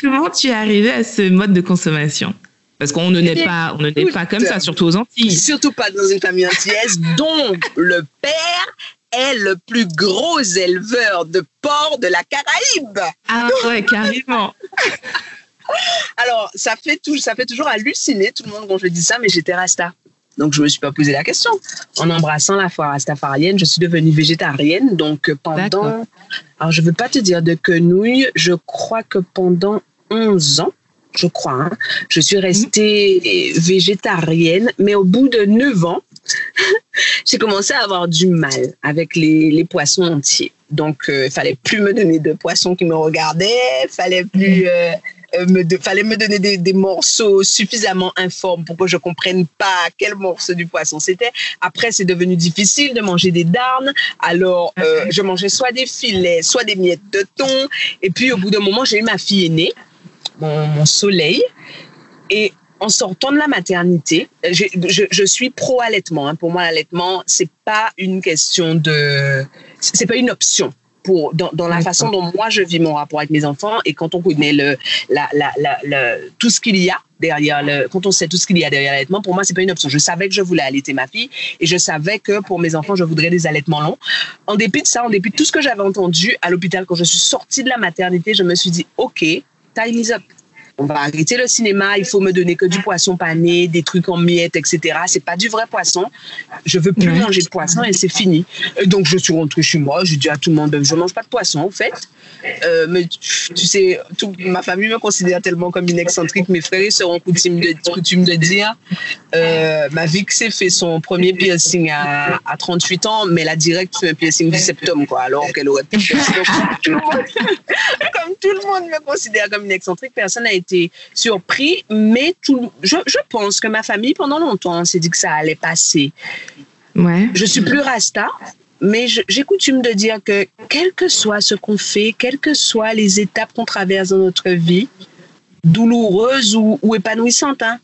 Comment tu es arrivé à ce mode de consommation? Parce qu'on ne naît pas, on ne naît pas comme ça, surtout aux Antilles. Surtout pas dans une famille antillaise dont le père est le plus gros éleveur de porcs de la Caraïbe. Ah ouais, carrément. <laughs> Alors, ça fait, tout, ça fait toujours halluciner tout le monde quand je dis ça, mais j'étais rasta. Donc, je ne me suis pas posé la question. En embrassant la foi rastafarienne, je suis devenue végétarienne. Donc, pendant. Alors, je ne veux pas te dire de quenouille, je crois que pendant 11 ans, je crois, hein, je suis restée végétarienne, mais au bout de 9 ans, <laughs> j'ai commencé à avoir du mal avec les, les poissons entiers. Donc, euh, il fallait plus me donner de poissons qui me regardaient, fallait plus. Euh, euh, me fallait me donner des, des, morceaux suffisamment informes pour que je comprenne pas quel morceau du poisson c'était. Après, c'est devenu difficile de manger des darnes. Alors, euh, je mangeais soit des filets, soit des miettes de thon. Et puis, au bout d'un moment, j'ai eu ma fille aînée, mon, mon soleil. Et en sortant de la maternité, je, je, je suis pro allaitement. Hein. Pour moi, l'allaitement, c'est pas une question de, c'est pas une option pour dans, dans la façon dont moi je vis mon rapport avec mes enfants et quand on connaît le, la, la, la, le tout ce qu'il y a derrière le, quand on sait tout ce qu'il y a derrière l'allaitement, pour moi c'est pas une option. Je savais que je voulais allaiter ma fille et je savais que pour mes enfants je voudrais des allaitements longs. En dépit de ça, en dépit de tout ce que j'avais entendu à l'hôpital quand je suis sortie de la maternité, je me suis dit ok, time is up on va arrêter le cinéma, il faut me donner que du poisson pané, des trucs en miettes, etc. C'est pas du vrai poisson. Je veux plus manger de poisson et c'est fini. Et donc je suis rentrée chez moi, j'ai dit à tout le monde, je mange pas de poisson en fait. Euh, mais tu sais, tout, ma famille me considère tellement comme une excentrique. Mes frères seront coutume de, coutume de dire. Euh, ma vie s'est fait son premier piercing à, à, 38 ans, mais elle a direct fait un piercing du septum, quoi. Alors qu'elle aurait pu <laughs> comme tout le monde me considère comme une excentrique, personne n'a été surpris. Mais tout, je, je pense que ma famille, pendant longtemps, s'est dit que ça allait passer. Ouais. Je suis plus rasta, mais j'ai coutume de dire que quel que soit ce qu'on fait, quelles que soient les étapes qu'on traverse dans notre vie, douloureuses ou, ou épanouissantes, hein,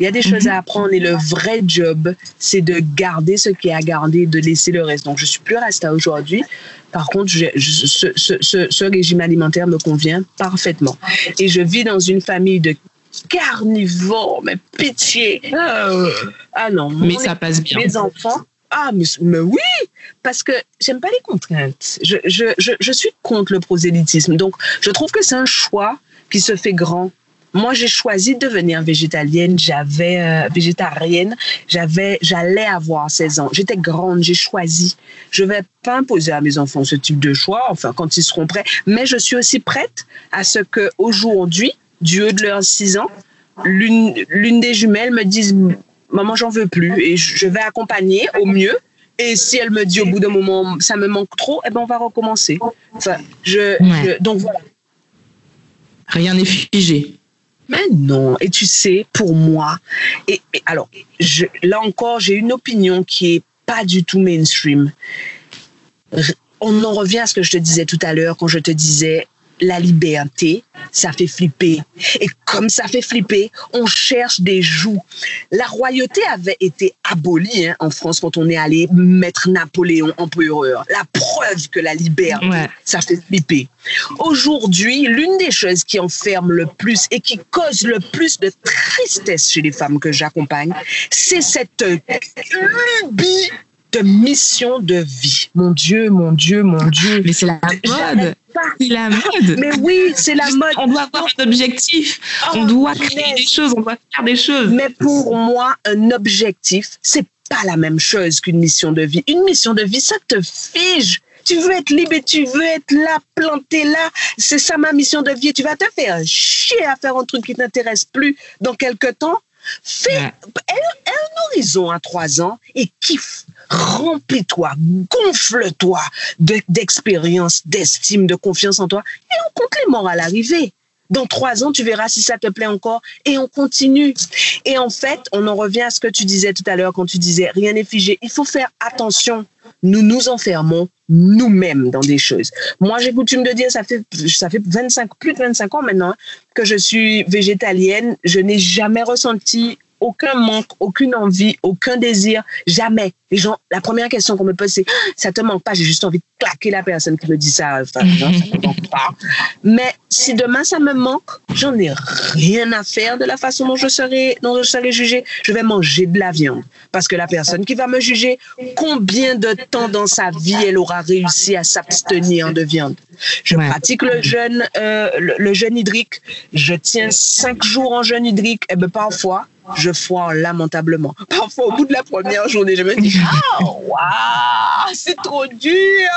il y a des choses à apprendre et le vrai job, c'est de garder ce qui est à garder, de laisser le reste. Donc, je suis plus rasta aujourd'hui. Par contre, je, je, ce, ce, ce, régime alimentaire me convient parfaitement. Et je vis dans une famille de carnivores, mais pitié. Ah non. Mais ça passe bien. Mes enfants, ah, mais, mais, oui, parce que j'aime pas les contraintes. Je, je, je, je, suis contre le prosélytisme. Donc, je trouve que c'est un choix qui se fait grand. Moi, j'ai choisi de devenir végétalienne, j'avais euh, végétarienne, j'avais, j'allais avoir 16 ans. J'étais grande, j'ai choisi. Je vais pas imposer à mes enfants ce type de choix, enfin quand ils seront prêts. Mais je suis aussi prête à ce que aujourd'hui, du haut de leurs 6 ans, l'une, l'une des jumelles me dise maman, j'en veux plus et je vais accompagner au mieux. Et si elle me dit au bout d'un moment, ça me manque trop, eh ben on va recommencer. Enfin, je, ouais. je donc voilà. Rien n'est figé. Mais non. Et tu sais, pour moi, et, alors, là encore, j'ai une opinion qui est pas du tout mainstream. On en revient à ce que je te disais tout à l'heure quand je te disais la liberté, ça fait flipper. Et comme ça fait flipper, on cherche des joues. La royauté avait été abolie hein, en France quand on est allé mettre Napoléon empereur. La preuve que la liberté, ouais. ça fait flipper. Aujourd'hui, l'une des choses qui enferme le plus et qui cause le plus de tristesse chez les femmes que j'accompagne, c'est cette lubie de mission de vie. Mon Dieu, mon Dieu, mon Dieu. Mais c'est la mode. C'est la mode. Mais oui, c'est la mode. On doit avoir un objectif. Oh, on doit créer des choses. On doit faire des choses. Mais pour moi, un objectif, c'est pas la même chose qu'une mission de vie. Une mission de vie, ça te fige. Tu veux être libre et tu veux être là, planté là. C'est ça ma mission de vie. Tu vas te faire chier à faire un truc qui t'intéresse plus dans quelques temps. Fais ouais. Horizon à trois ans et kiffe remplis-toi, gonfle-toi d'expérience, d'estime, de confiance en toi, et on compte les morts à l'arrivée. Dans trois ans, tu verras si ça te plaît encore et on continue. Et en fait, on en revient à ce que tu disais tout à l'heure quand tu disais rien n'est figé. Il faut faire attention. Nous nous enfermons nous-mêmes dans des choses. Moi, j'ai coutume de dire, ça fait, ça fait 25, plus de 25 ans maintenant que je suis végétalienne. Je n'ai jamais ressenti aucun manque, aucune envie, aucun désir, jamais. Les gens, la première question qu'on me pose, c'est ça te manque pas J'ai juste envie de claquer la personne qui me dit ça. Enfin, non, ça me manque <laughs> pas. Mais si demain ça me manque, j'en ai rien à faire de la façon dont je serai, dont je serai jugée. Je vais manger de la viande parce que la personne qui va me juger, combien de temps dans sa vie elle aura réussi à s'abstenir de viande? Je Ouais. pratique le jeûne, euh, le, le jeûne hydrique. Je tiens cinq jours en jeûne hydrique. Et ben parfois, je foire lamentablement. Parfois, au bout de la première journée, je me dis <laughs> Ah, waouh, c'est trop dur.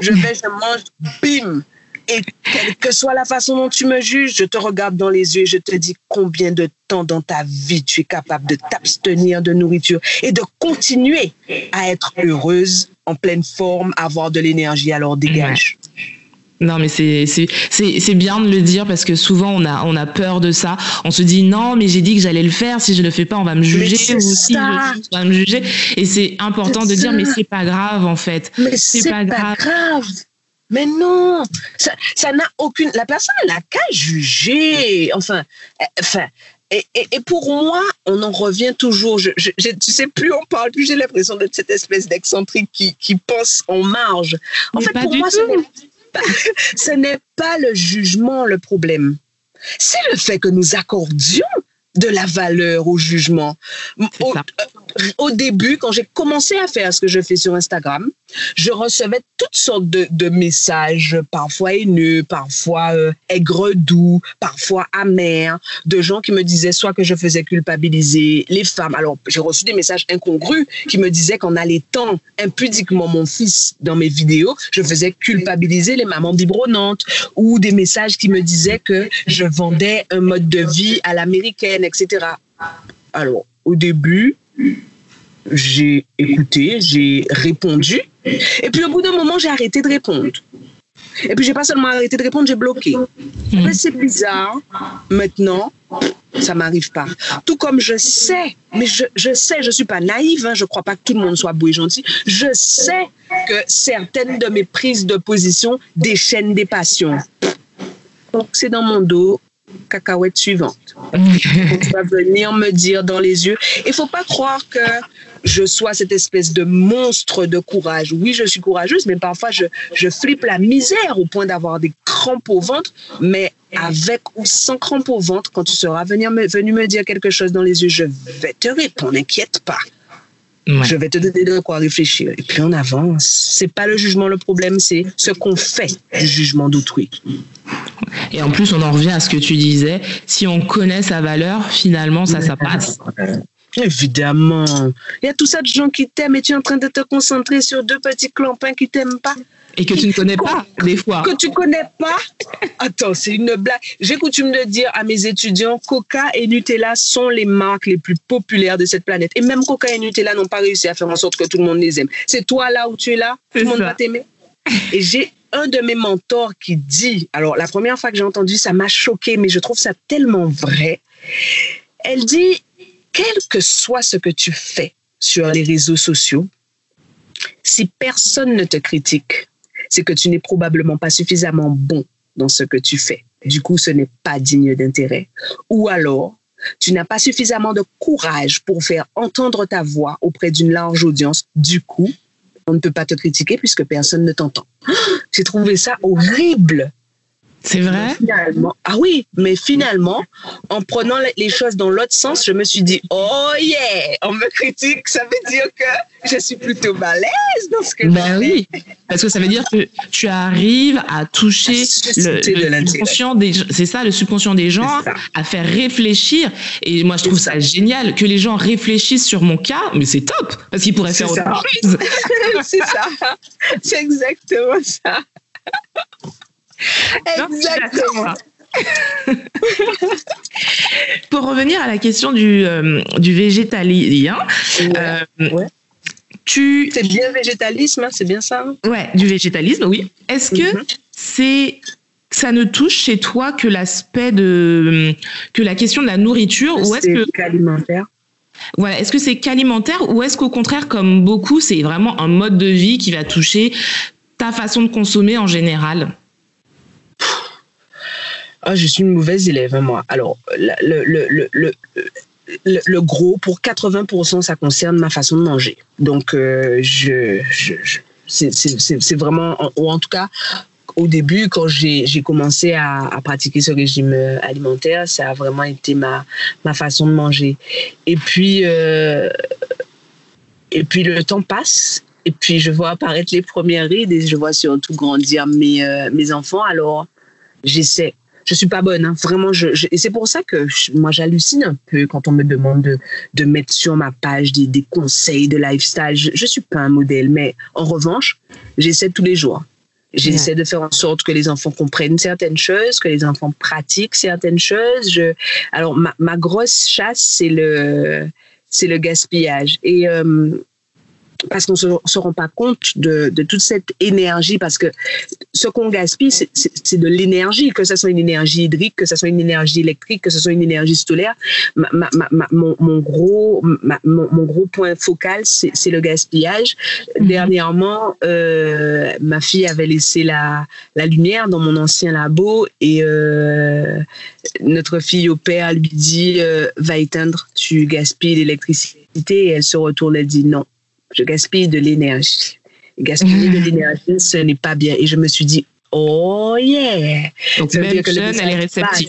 Je vais, je mange, bim. Et quelle que soit la façon dont tu me juges, je te regarde dans les yeux et je te dis combien de temps dans ta vie tu es capable de t'abstenir de nourriture et de continuer à être heureuse, en pleine forme, avoir de l'énergie. Alors dégage. Non, mais c'est c'est bien de le dire parce que souvent on a on a peur de ça. On se dit non, mais j'ai dit que j'allais le faire. Si je le fais pas, on va me juger. Ou si je on va me juger. Et c'est important de dire mais c'est pas grave en fait. Mais C'est pas pas, grave. grave. Mais non, ça ça n'a aucune. La personne n'a qu'à juger. Enfin, euh, enfin. Et, et, et pour moi, on en revient toujours. Je, je, je- tu sais, plus on parle, plus j'ai l'impression d'être cette espèce d'excentrique qui, qui pense en marge. En Mais fait, pour moi, tout. <laughs> ce n'est pas le jugement le problème. C'est le fait que nous accordions de la valeur au jugement. C'est Au, début, quand j'ai commencé à faire ce que je fais sur Instagram, je recevais toutes sortes de, de messages, parfois haineux, parfois euh, aigre-doux, parfois amers, de gens qui me disaient soit que je faisais culpabiliser les femmes. Alors, j'ai reçu des messages incongrus qui me disaient qu'en allaitant impudiquement mon fils dans mes vidéos, je faisais culpabiliser les mamans biberonnantes ou des messages qui me disaient que je vendais un mode de vie à l'américaine, etc. Alors, au début, j'ai écouté, j'ai répondu. Et puis au bout d'un moment, j'ai arrêté de répondre. Et puis j'ai pas seulement arrêté de répondre, j'ai bloqué. Mais c'est bizarre. Maintenant, ça m'arrive pas. Tout comme je sais, mais je, je sais, je suis pas naïve, hein, je crois pas que tout le monde soit beau et gentil. Je sais que certaines de mes prises de position déchaînent des passions. Donc c'est dans mon dos, cacahuète suivante <laughs> tu vas venir me dire dans les yeux. Il faut pas croire que je sois cette espèce de monstre de courage. Oui, je suis courageuse, mais parfois je, je flippe la misère au point d'avoir des crampes au ventre. Mais avec ou sans crampes au ventre, quand tu seras venir me, venu me dire quelque chose dans les yeux, je vais te répondre. N'inquiète pas. Ouais. Je vais te donner de quoi réfléchir. Et puis on avance. C'est pas le jugement le problème, c'est ce qu'on fait du jugement d'autrui. Et en plus, on en revient à ce que tu disais. Si on connaît sa valeur, finalement, ça, ça passe. Évidemment. Il y a tout ça de gens qui t'aiment et tu es en train de te concentrer sur deux petits clampins qui t'aiment pas, Et que tu ne connais pas, des fois. que tu connais pas. Attends, c'est une blague. J'ai coutume de dire à mes étudiants, Coca et Nutella sont les marques les plus populaires de cette planète. Et même Coca et Nutella n'ont pas réussi à faire en sorte que tout le monde les aime. C'est toi là où tu es là, tout le monde ça. va t'aimer? Et j'ai un de mes mentors qui dit, alors la première fois que j'ai entendu, ça m'a choqué, mais je trouve ça tellement vrai. Elle dit, quel que soit ce que tu fais sur les réseaux sociaux, si personne ne te critique, c'est que tu n'es probablement pas suffisamment bon dans ce que tu fais. Du coup, ce n'est pas digne d'intérêt. Ou alors, tu n'as pas suffisamment de courage pour faire entendre ta voix auprès d'une large audience. Du coup, on ne peut pas te critiquer puisque personne ne t'entend. <gasps> J'ai trouvé ça horrible. C'est vrai? Finalement, ah oui, mais finalement, en prenant les choses dans l'autre sens, je me suis dit, oh yeah, on me critique, ça veut dire que je suis plutôt balèze dans ce que Ben je fais. oui, parce que ça veut dire que tu arrives à toucher le, de subconscient des c'est ça le subconscient des gens ça. à faire réfléchir et moi je trouve C'est ça génial que les gens réfléchissent sur mon cas mais c'est top parce qu'ils pourraient faire ça. autre chose. <laughs> c'est ça. C'est exactement ça. Exactement. d'accord. <laughs> Pour revenir à la question du euh, du végétalien, euh, Ouais. tu C'est bien végétalisme, hein, c'est bien ça. hein? Ouais du végétalisme oui. Est-ce que Mhm. c'est ça ne touche chez toi que l'aspect de que la question de la nourriture ou est-ce que C'est alimentaire. voilà est-ce que c'est qu'alimentaire ou est-ce qu'au contraire comme beaucoup c'est vraiment un mode de vie qui va toucher ta façon de consommer en général? Ah, je suis une mauvaise élève, hein, moi. Alors, le, le, le, le- gros, pour 80%, ça concerne ma façon de manger. Donc, euh, je, je, je- c'est- vraiment, ou en tout cas, au début, quand j'ai commencé à, à pratiquer ce régime euh, alimentaire, ça a vraiment été ma, ma façon de manger. Et puis, euh, et puis le temps passe. Et puis je vois apparaître les premières rides et je vois surtout grandir mes, mes enfants. Alors j'essaie. Je suis pas bonne, hein. vraiment. Je, je- et c'est pour ça que je- moi j'hallucine un peu quand on me demande de, de mettre sur ma page des, des conseils de lifestyle. Je, je suis pas un modèle, mais en revanche, j'essaie tous les jours. J'essaie de faire en sorte que les enfants comprennent certaines choses, que les enfants pratiquent certaines choses. Je, alors ma, ma grosse chasse, c'est le, c'est le gaspillage. Et euh, parce qu'on ne se, se rend pas compte de, de toute cette énergie, parce que ce qu'on gaspille, c'est- de l'énergie, que ce soit une énergie hydrique, que ce soit une énergie électrique, que ce soit une énergie solaire. Ma, ma, ma- ma- mon, mon gros, mon, mon gros point focal, c'est le gaspillage. Mhm. Dernièrement, euh, ma fille avait laissé la, la lumière dans mon ancien labo et euh, notre fille au père lui dit euh, va éteindre, tu gaspilles l'électricité et elle se retourne et dit non, je gaspille de l'énergie. Gaspiller de l'énergie, ce n'est pas bien. Et je me suis dit oh yeah. Donc, Ça même dire que le jeune, elle est réceptive.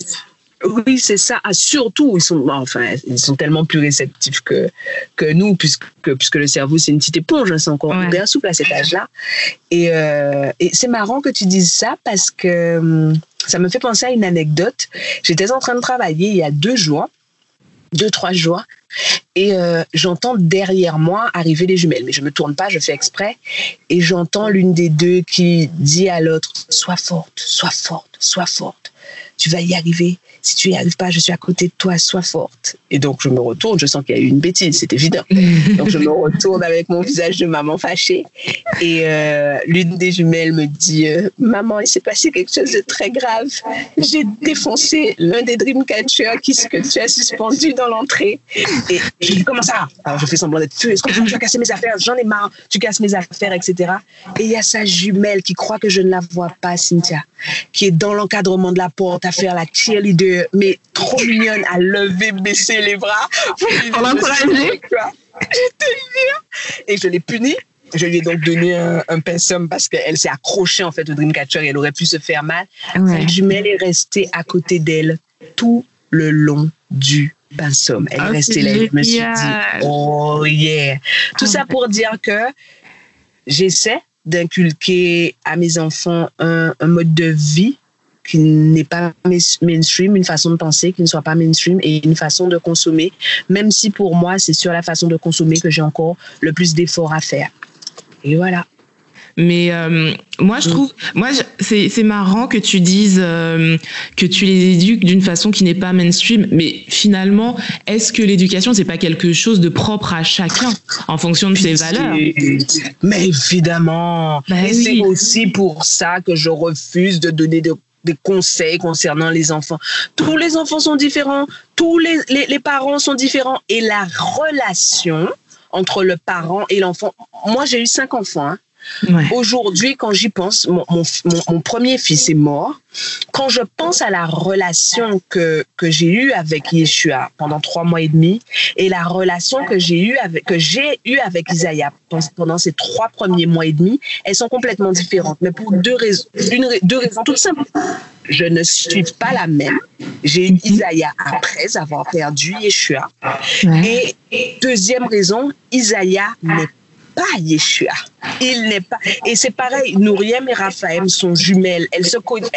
Oui, c'est ça. Ah, surtout, ils sont, enfin, ils sont tellement plus réceptifs que, que nous, puisque, puisque le cerveau, c'est une petite éponge, hein, c'est encore Ouais. bien souple à cet âge-là. Et, euh, et c'est marrant que tu dises ça parce que hum, ça me fait penser à une anecdote. J'étais en train de travailler il y a deux jours, deux, trois jours, et euh, j'entends derrière moi arriver les jumelles. Mais je me tourne pas, je fais exprès, et j'entends l'une des deux qui dit à l'autre Sois forte, sois forte, sois forte. Tu vas y arriver. Si tu y arrives pas, je suis à côté de toi, sois forte. Et donc je me retourne, je sens qu'il y a eu une bêtise, c'est évident. <laughs> Donc je me retourne avec mon visage de maman fâchée. Et euh, l'une des jumelles me dit euh, Maman, il s'est passé quelque chose de très grave. J'ai défoncé l'un des Dreamcatchers qui, que tu as suspendu dans l'entrée. Et je dis Comment ça Alors je fais semblant d'être furieuse. Comment ça, tu as cassé mes affaires J'en ai marre. Tu casses mes affaires, etc. Et il y a sa jumelle qui croit que je ne la vois pas, Cynthia, qui est dans l'encadrement de la porte à faire la cheerleader, mais trop mignonne, à lever, baisser les bras. Pour l'encourager. Jure. Et je l'ai punie. Je lui ai donc donné un, un pensum parce qu'elle s'est accrochée en fait au Dreamcatcher et elle aurait pu se faire mal. Ouais. Sa jumelle est restée à côté d'elle tout le long du pensum. Elle Ah, est restée c'est là. et Je me suis dit, oh yeah. Tout ça pour dire que j'essaie d'inculquer à mes enfants un, un mode de vie qui n'est pas main- mainstream, une façon de penser qui ne soit pas mainstream et une façon de consommer, même si pour moi, c'est sur la façon de consommer que j'ai encore le plus d'efforts à faire. Et voilà. Mais euh, moi, je trouve, moi, c'est c'est marrant que tu dises euh, que tu les éduques d'une façon qui n'est pas mainstream. Mais finalement, est-ce que l'éducation, c'est pas quelque chose de propre à chacun en fonction de ses valeurs? Mais évidemment. Bah et oui. c'est aussi pour ça que je refuse de donner de- des conseils concernant les enfants. Tous les enfants sont différents, tous les, les, les parents sont différents et la relation entre le parent et l'enfant. Moi, j'ai eu cinq enfants. hein. Ouais. Aujourd'hui, quand j'y pense, mon, mon, mon- mon premier fils est mort. Quand je pense à la relation que, que j'ai eue avec Yeshua pendant trois mois et demi et la relation que j'ai eue avec, que j'ai eue avec Isaiah pendant- ces trois premiers mois et demi, elles sont complètement différentes. Mais pour deux raisons, une, deux raisons toutes simples. Je ne suis pas la même. J'ai eu Isaiah après avoir perdu Yeshua. Ouais. Et deuxième raison, Isaiah n'est pas Yeshua. Il n'est pas. Et c'est pareil, Nouriem et Raphaël sont jumelles. Elles se conna-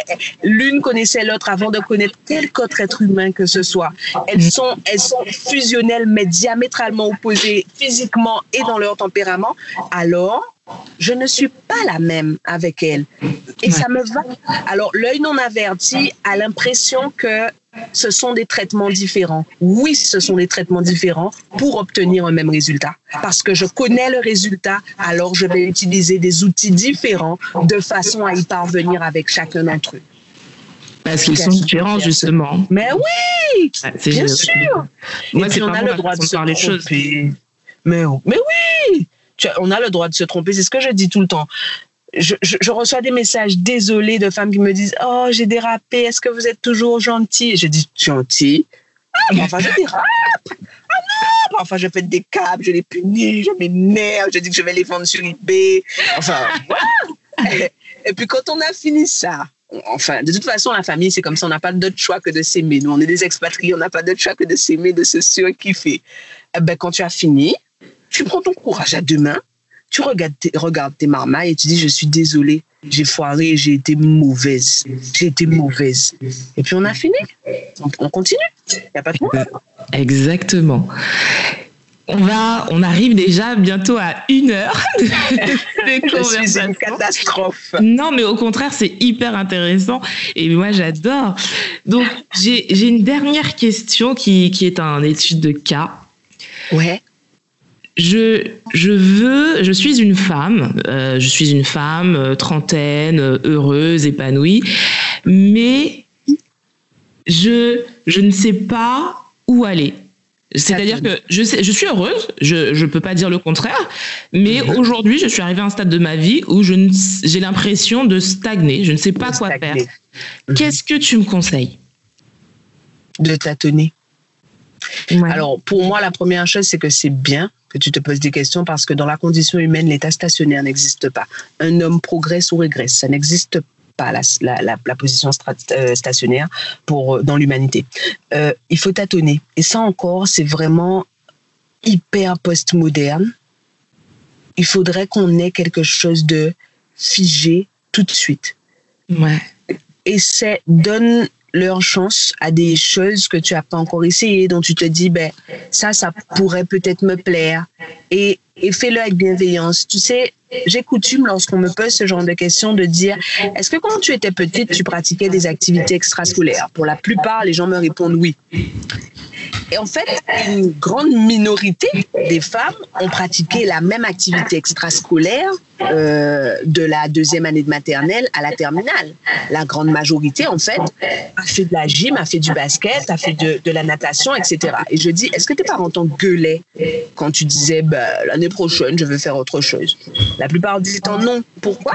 L'une connaissait l'autre avant de connaître quelque autre être humain que ce soit. Elles sont, elles sont fusionnelles, mais diamétralement opposées physiquement et dans leur tempérament. Alors, je ne suis pas la même avec elles. Et Ouais. ça me va. Alors, l'œil non averti a l'impression que ce sont des traitements différents. Oui, ce sont des traitements différents pour obtenir un même résultat. Parce que je connais le résultat, alors je vais utiliser des outils différents de façon à y parvenir avec chacun d'entre eux. Parce qu'ils sont différents, justement. Mais oui, c'est bien sûr. Moi, Et c'est puis on a le droit de se choses. tromper. Mais, mais oui, on a le droit de se tromper. C'est ce que je dis tout le temps. Je, reçois des messages désolés de femmes qui me disent Oh, j'ai dérapé, est-ce que vous êtes toujours gentil Je dis Gentil Parfois, je dérape. Ah non Parfois, je fais des câbles, je les punis, je m'énerve, je dis que je vais les vendre sur eBay. Enfin. <laughs> Et puis, quand on a fini ça, enfin, de toute façon, la famille, c'est comme ça, on n'a pas d'autre choix que de s'aimer. Nous, on est des expatriés, on n'a pas d'autre choix que de s'aimer, de se surkiffer. Eh ben, quand tu as fini, tu prends ton courage à deux mains, tu regardes tes, regardes tes marmailles et tu dis, je suis désolée, j'ai foiré, j'ai été mauvaise. J'ai été mauvaise. Et puis, on a fini. On, on continue. Il n'y a pas de problème. Exactement. On va, on arrive déjà bientôt à une heure <laughs> de, de Je suis conversation. une catastrophe. Non, mais au contraire, c'est hyper intéressant et moi j'adore. Donc j'ai j'ai une dernière question qui, qui est un étude de cas. Ouais. Je, je veux, je suis une femme, euh, je suis une femme euh, trentaine, euh, heureuse, épanouie, mais je, je ne sais pas où aller. C'est-à-dire que je, sais, je suis heureuse, je ne peux pas dire le contraire, mais Mhm. aujourd'hui, je suis arrivée à un stade de ma vie où j'ai l'impression de stagner, je ne sais pas De quoi stagner. faire. Mhm. Qu'est-ce que tu me conseilles? De tâtonner. Ouais. Alors, pour moi, la première chose, c'est que c'est bien que tu te poses des questions parce que dans la condition humaine, l'état stationnaire n'existe pas. Un homme progresse ou régresse. Ça n'existe pas, la, la, la, la position euh, stationnaire pour, euh, dans l'humanité. Euh, il faut tâtonner. Et ça encore, c'est vraiment hyper postmoderne. Il faudrait qu'on ait quelque chose de figé tout de suite ouais. essaie, donne leur chance à des choses que tu n'as pas encore essayé, dont tu te dis, ben, ça, ça pourrait peut-être me plaire. Et, et fais-le avec bienveillance. Tu sais, j'ai coutume, lorsqu'on me pose ce genre de questions, de dire, est-ce que quand tu étais petite, tu pratiquais des activités extrascolaires? Pour la plupart, les gens me répondent oui. Et en fait, une grande minorité des femmes ont pratiqué la même activité extrascolaire euh, de la deuxième année de maternelle à la terminale. La grande majorité, en fait, a fait de la gym, a fait du basket, a fait de, la natation, etc. Et je dis, est-ce que tes parents t'engueulaient quand tu disais, ben, l'année prochaine, je veux faire autre chose? La plupart temps, non. Pourquoi?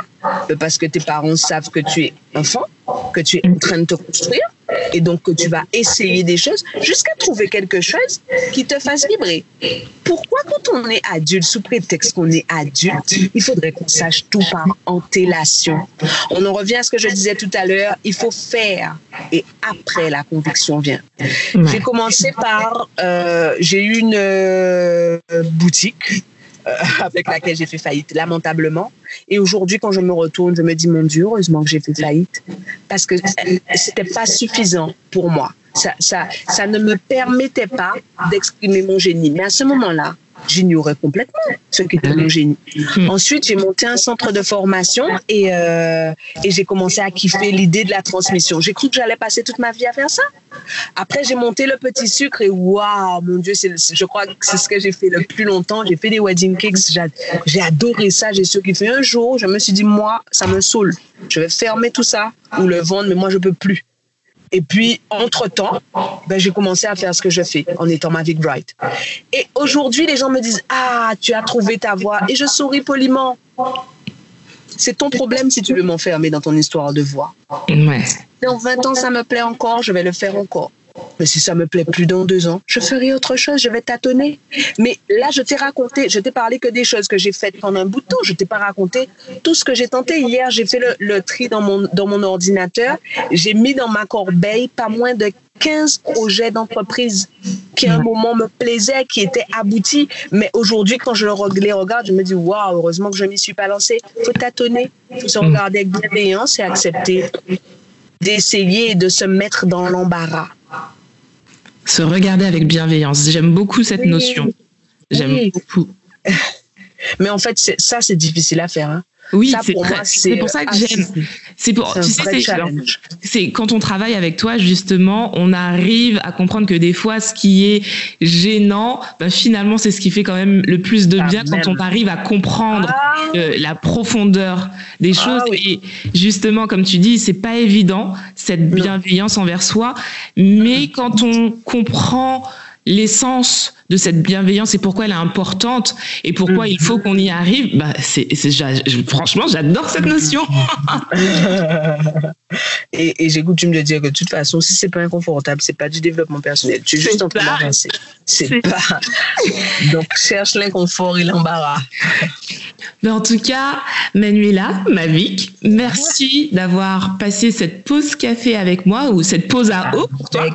Parce que tes parents savent que tu es enfant, que tu es en train de te construire, et donc que tu vas essayer des choses jusqu'à trouver quelque chose qui te fasse vibrer. Pourquoi quand on est adulte, sous prétexte qu'on est adulte, il faudrait qu'on sache tout par antélation On en revient à ce que je disais tout à l'heure, il faut faire et après la conviction vient. J'ai commencé par, euh, j'ai eu une euh, boutique avec laquelle j'ai fait faillite lamentablement. Et aujourd'hui, quand je me retourne, je me dis mon Dieu, heureusement que j'ai fait faillite parce que euh, c'était pas suffisant pour moi. Ça, ça, ça ne me permettait pas d'exprimer mon génie. Mais à ce moment-là, j'ignorais complètement ce qu'était mon génie. Mm. Ensuite, j'ai monté un centre de formation et, euh, et j'ai commencé à kiffer l'idée de la transmission. J'ai cru que j'allais passer toute ma vie à faire ça. Après, j'ai monté le petit sucre et waouh, mon Dieu, c'est, le- je crois que c'est ce que j'ai fait le plus longtemps. J'ai fait des wedding cakes, j'ai, j'ai adoré ça, j'ai surkiffé. Un jour, je me suis dit, moi, ça me saoule. Je vais fermer tout ça ou le vendre, mais moi, je peux plus. Et puis, entre-temps, ben, j'ai commencé à faire ce que je fais en étant Mavic Bright. Et aujourd'hui, les gens me disent Ah, tu as trouvé ta voix. Et je souris poliment. C'est ton problème si tu veux m'enfermer dans ton histoire de voix. Ouais. Dans 20 ans, ça me plaît encore, je vais le faire encore. Mais si ça me plaît plus dans deux ans, je ferai autre chose, je vais tâtonner. Mais là, je t'ai raconté, je t'ai parlé que des choses que j'ai faites pendant un bout de temps. Je t'ai pas raconté tout ce que j'ai tenté. Hier, j'ai fait le, le tri dans mon, dans mon ordinateur. J'ai mis dans ma corbeille pas moins de 15 projets d'entreprise qui à un moment me plaisaient, qui étaient aboutis. Mais aujourd'hui, quand je les regarde, je me dis, waouh, heureusement que je m'y suis pas lancée. faut tâtonner, faut se regarder avec bienveillance et accepter d'essayer de se mettre dans l'embarras. Se regarder avec bienveillance. J'aime beaucoup cette Oui. notion. J'aime Oui. beaucoup. <laughs> Mais en fait, ça, c'est difficile à faire. hein. Oui, c'est pour ça que j'aime. c'est- pour, tu sais, c'est- quand on travaille avec toi justement, on arrive à comprendre que des fois, ce qui est gênant, bah, finalement, c'est ce qui fait quand même le plus de Ah, bien quand même. on arrive à comprendre Ah, euh, la profondeur des Ah, choses. oui. Et justement, comme tu dis, c'est pas évident cette Non. bienveillance envers soi, mais quand on comprend l'essence de cette bienveillance et pourquoi elle est importante et pourquoi il faut qu'on y arrive, bah, c'est, franchement, j'adore cette notion. <laughs> et, et j'ai coutume de dire que de toute façon, si c'est pas inconfortable, c'est pas du développement personnel. Tu es juste en train d'avancer. C'est pas. <laughs> Donc, cherche l'inconfort et l'embarras. Mais en tout cas, Manuela, Mavic, merci d'avoir passé cette pause café avec moi ou cette pause à eau pour toi.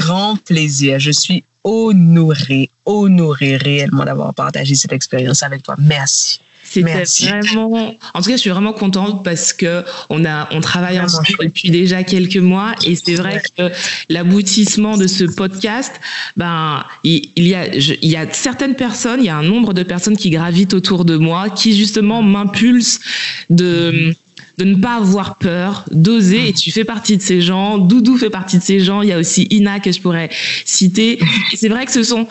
Grand, plaisir. Je suis honorée, honorée réellement d'avoir partagé cette expérience avec toi. Merci. C'était vraiment, en tout cas, je suis vraiment contente parce que on a, on travaille ensemble depuis déjà quelques mois et c'est vrai que l'aboutissement de ce podcast, ben, il, y a, il y a certaines personnes, il y a un nombre de personnes qui gravitent autour de moi, qui justement m'impulsent de de ne pas avoir peur, d'oser. Et tu fais partie de ces gens. Doudou fait partie de ces gens. Il y a aussi Ina que je pourrais citer. c'est vrai que ce sont,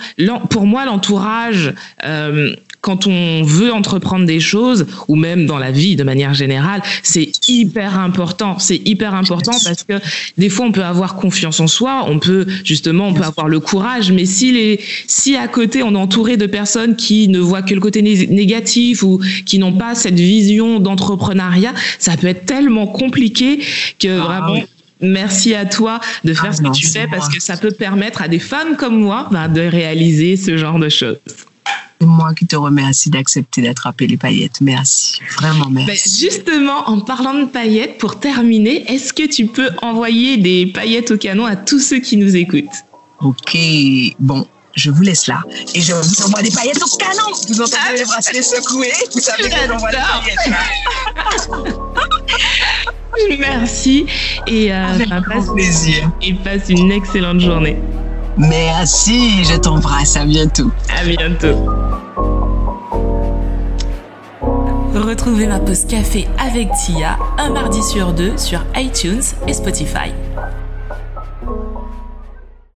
pour moi, l'entourage. Euh, quand on veut entreprendre des choses, ou même dans la vie de manière générale, c'est hyper important. C'est hyper important parce que des fois, on peut avoir confiance en soi, on peut justement, on peut avoir le courage, mais si les, si à côté, on est entouré de personnes qui ne voient que le côté négatif ou qui n'ont pas cette vision d'entrepreneuriat, ça peut être tellement compliqué que ah vraiment, Merci à toi de faire ah ce que tu fais parce que ça peut permettre à des femmes comme moi ben, de réaliser ce genre de choses moi qui te remercie d'accepter d'attraper les paillettes. Merci. Vraiment merci. Ben, justement, en parlant de paillettes, pour terminer, est-ce que tu peux envoyer des paillettes au canon à tous ceux qui nous écoutent? Ok. Bon, je vous laisse là. Et je vous envoie des paillettes au canon. Vous entendez les bracelets secoués Vous savez que j'envoie des paillettes <laughs> Merci. Et, euh, Avec bah, passe, plaisir. Et passe une excellente journée. Merci, je t'embrasse. À bientôt. À bientôt. Retrouvez ma pause café avec Tia un mardi sur deux sur iTunes et Spotify.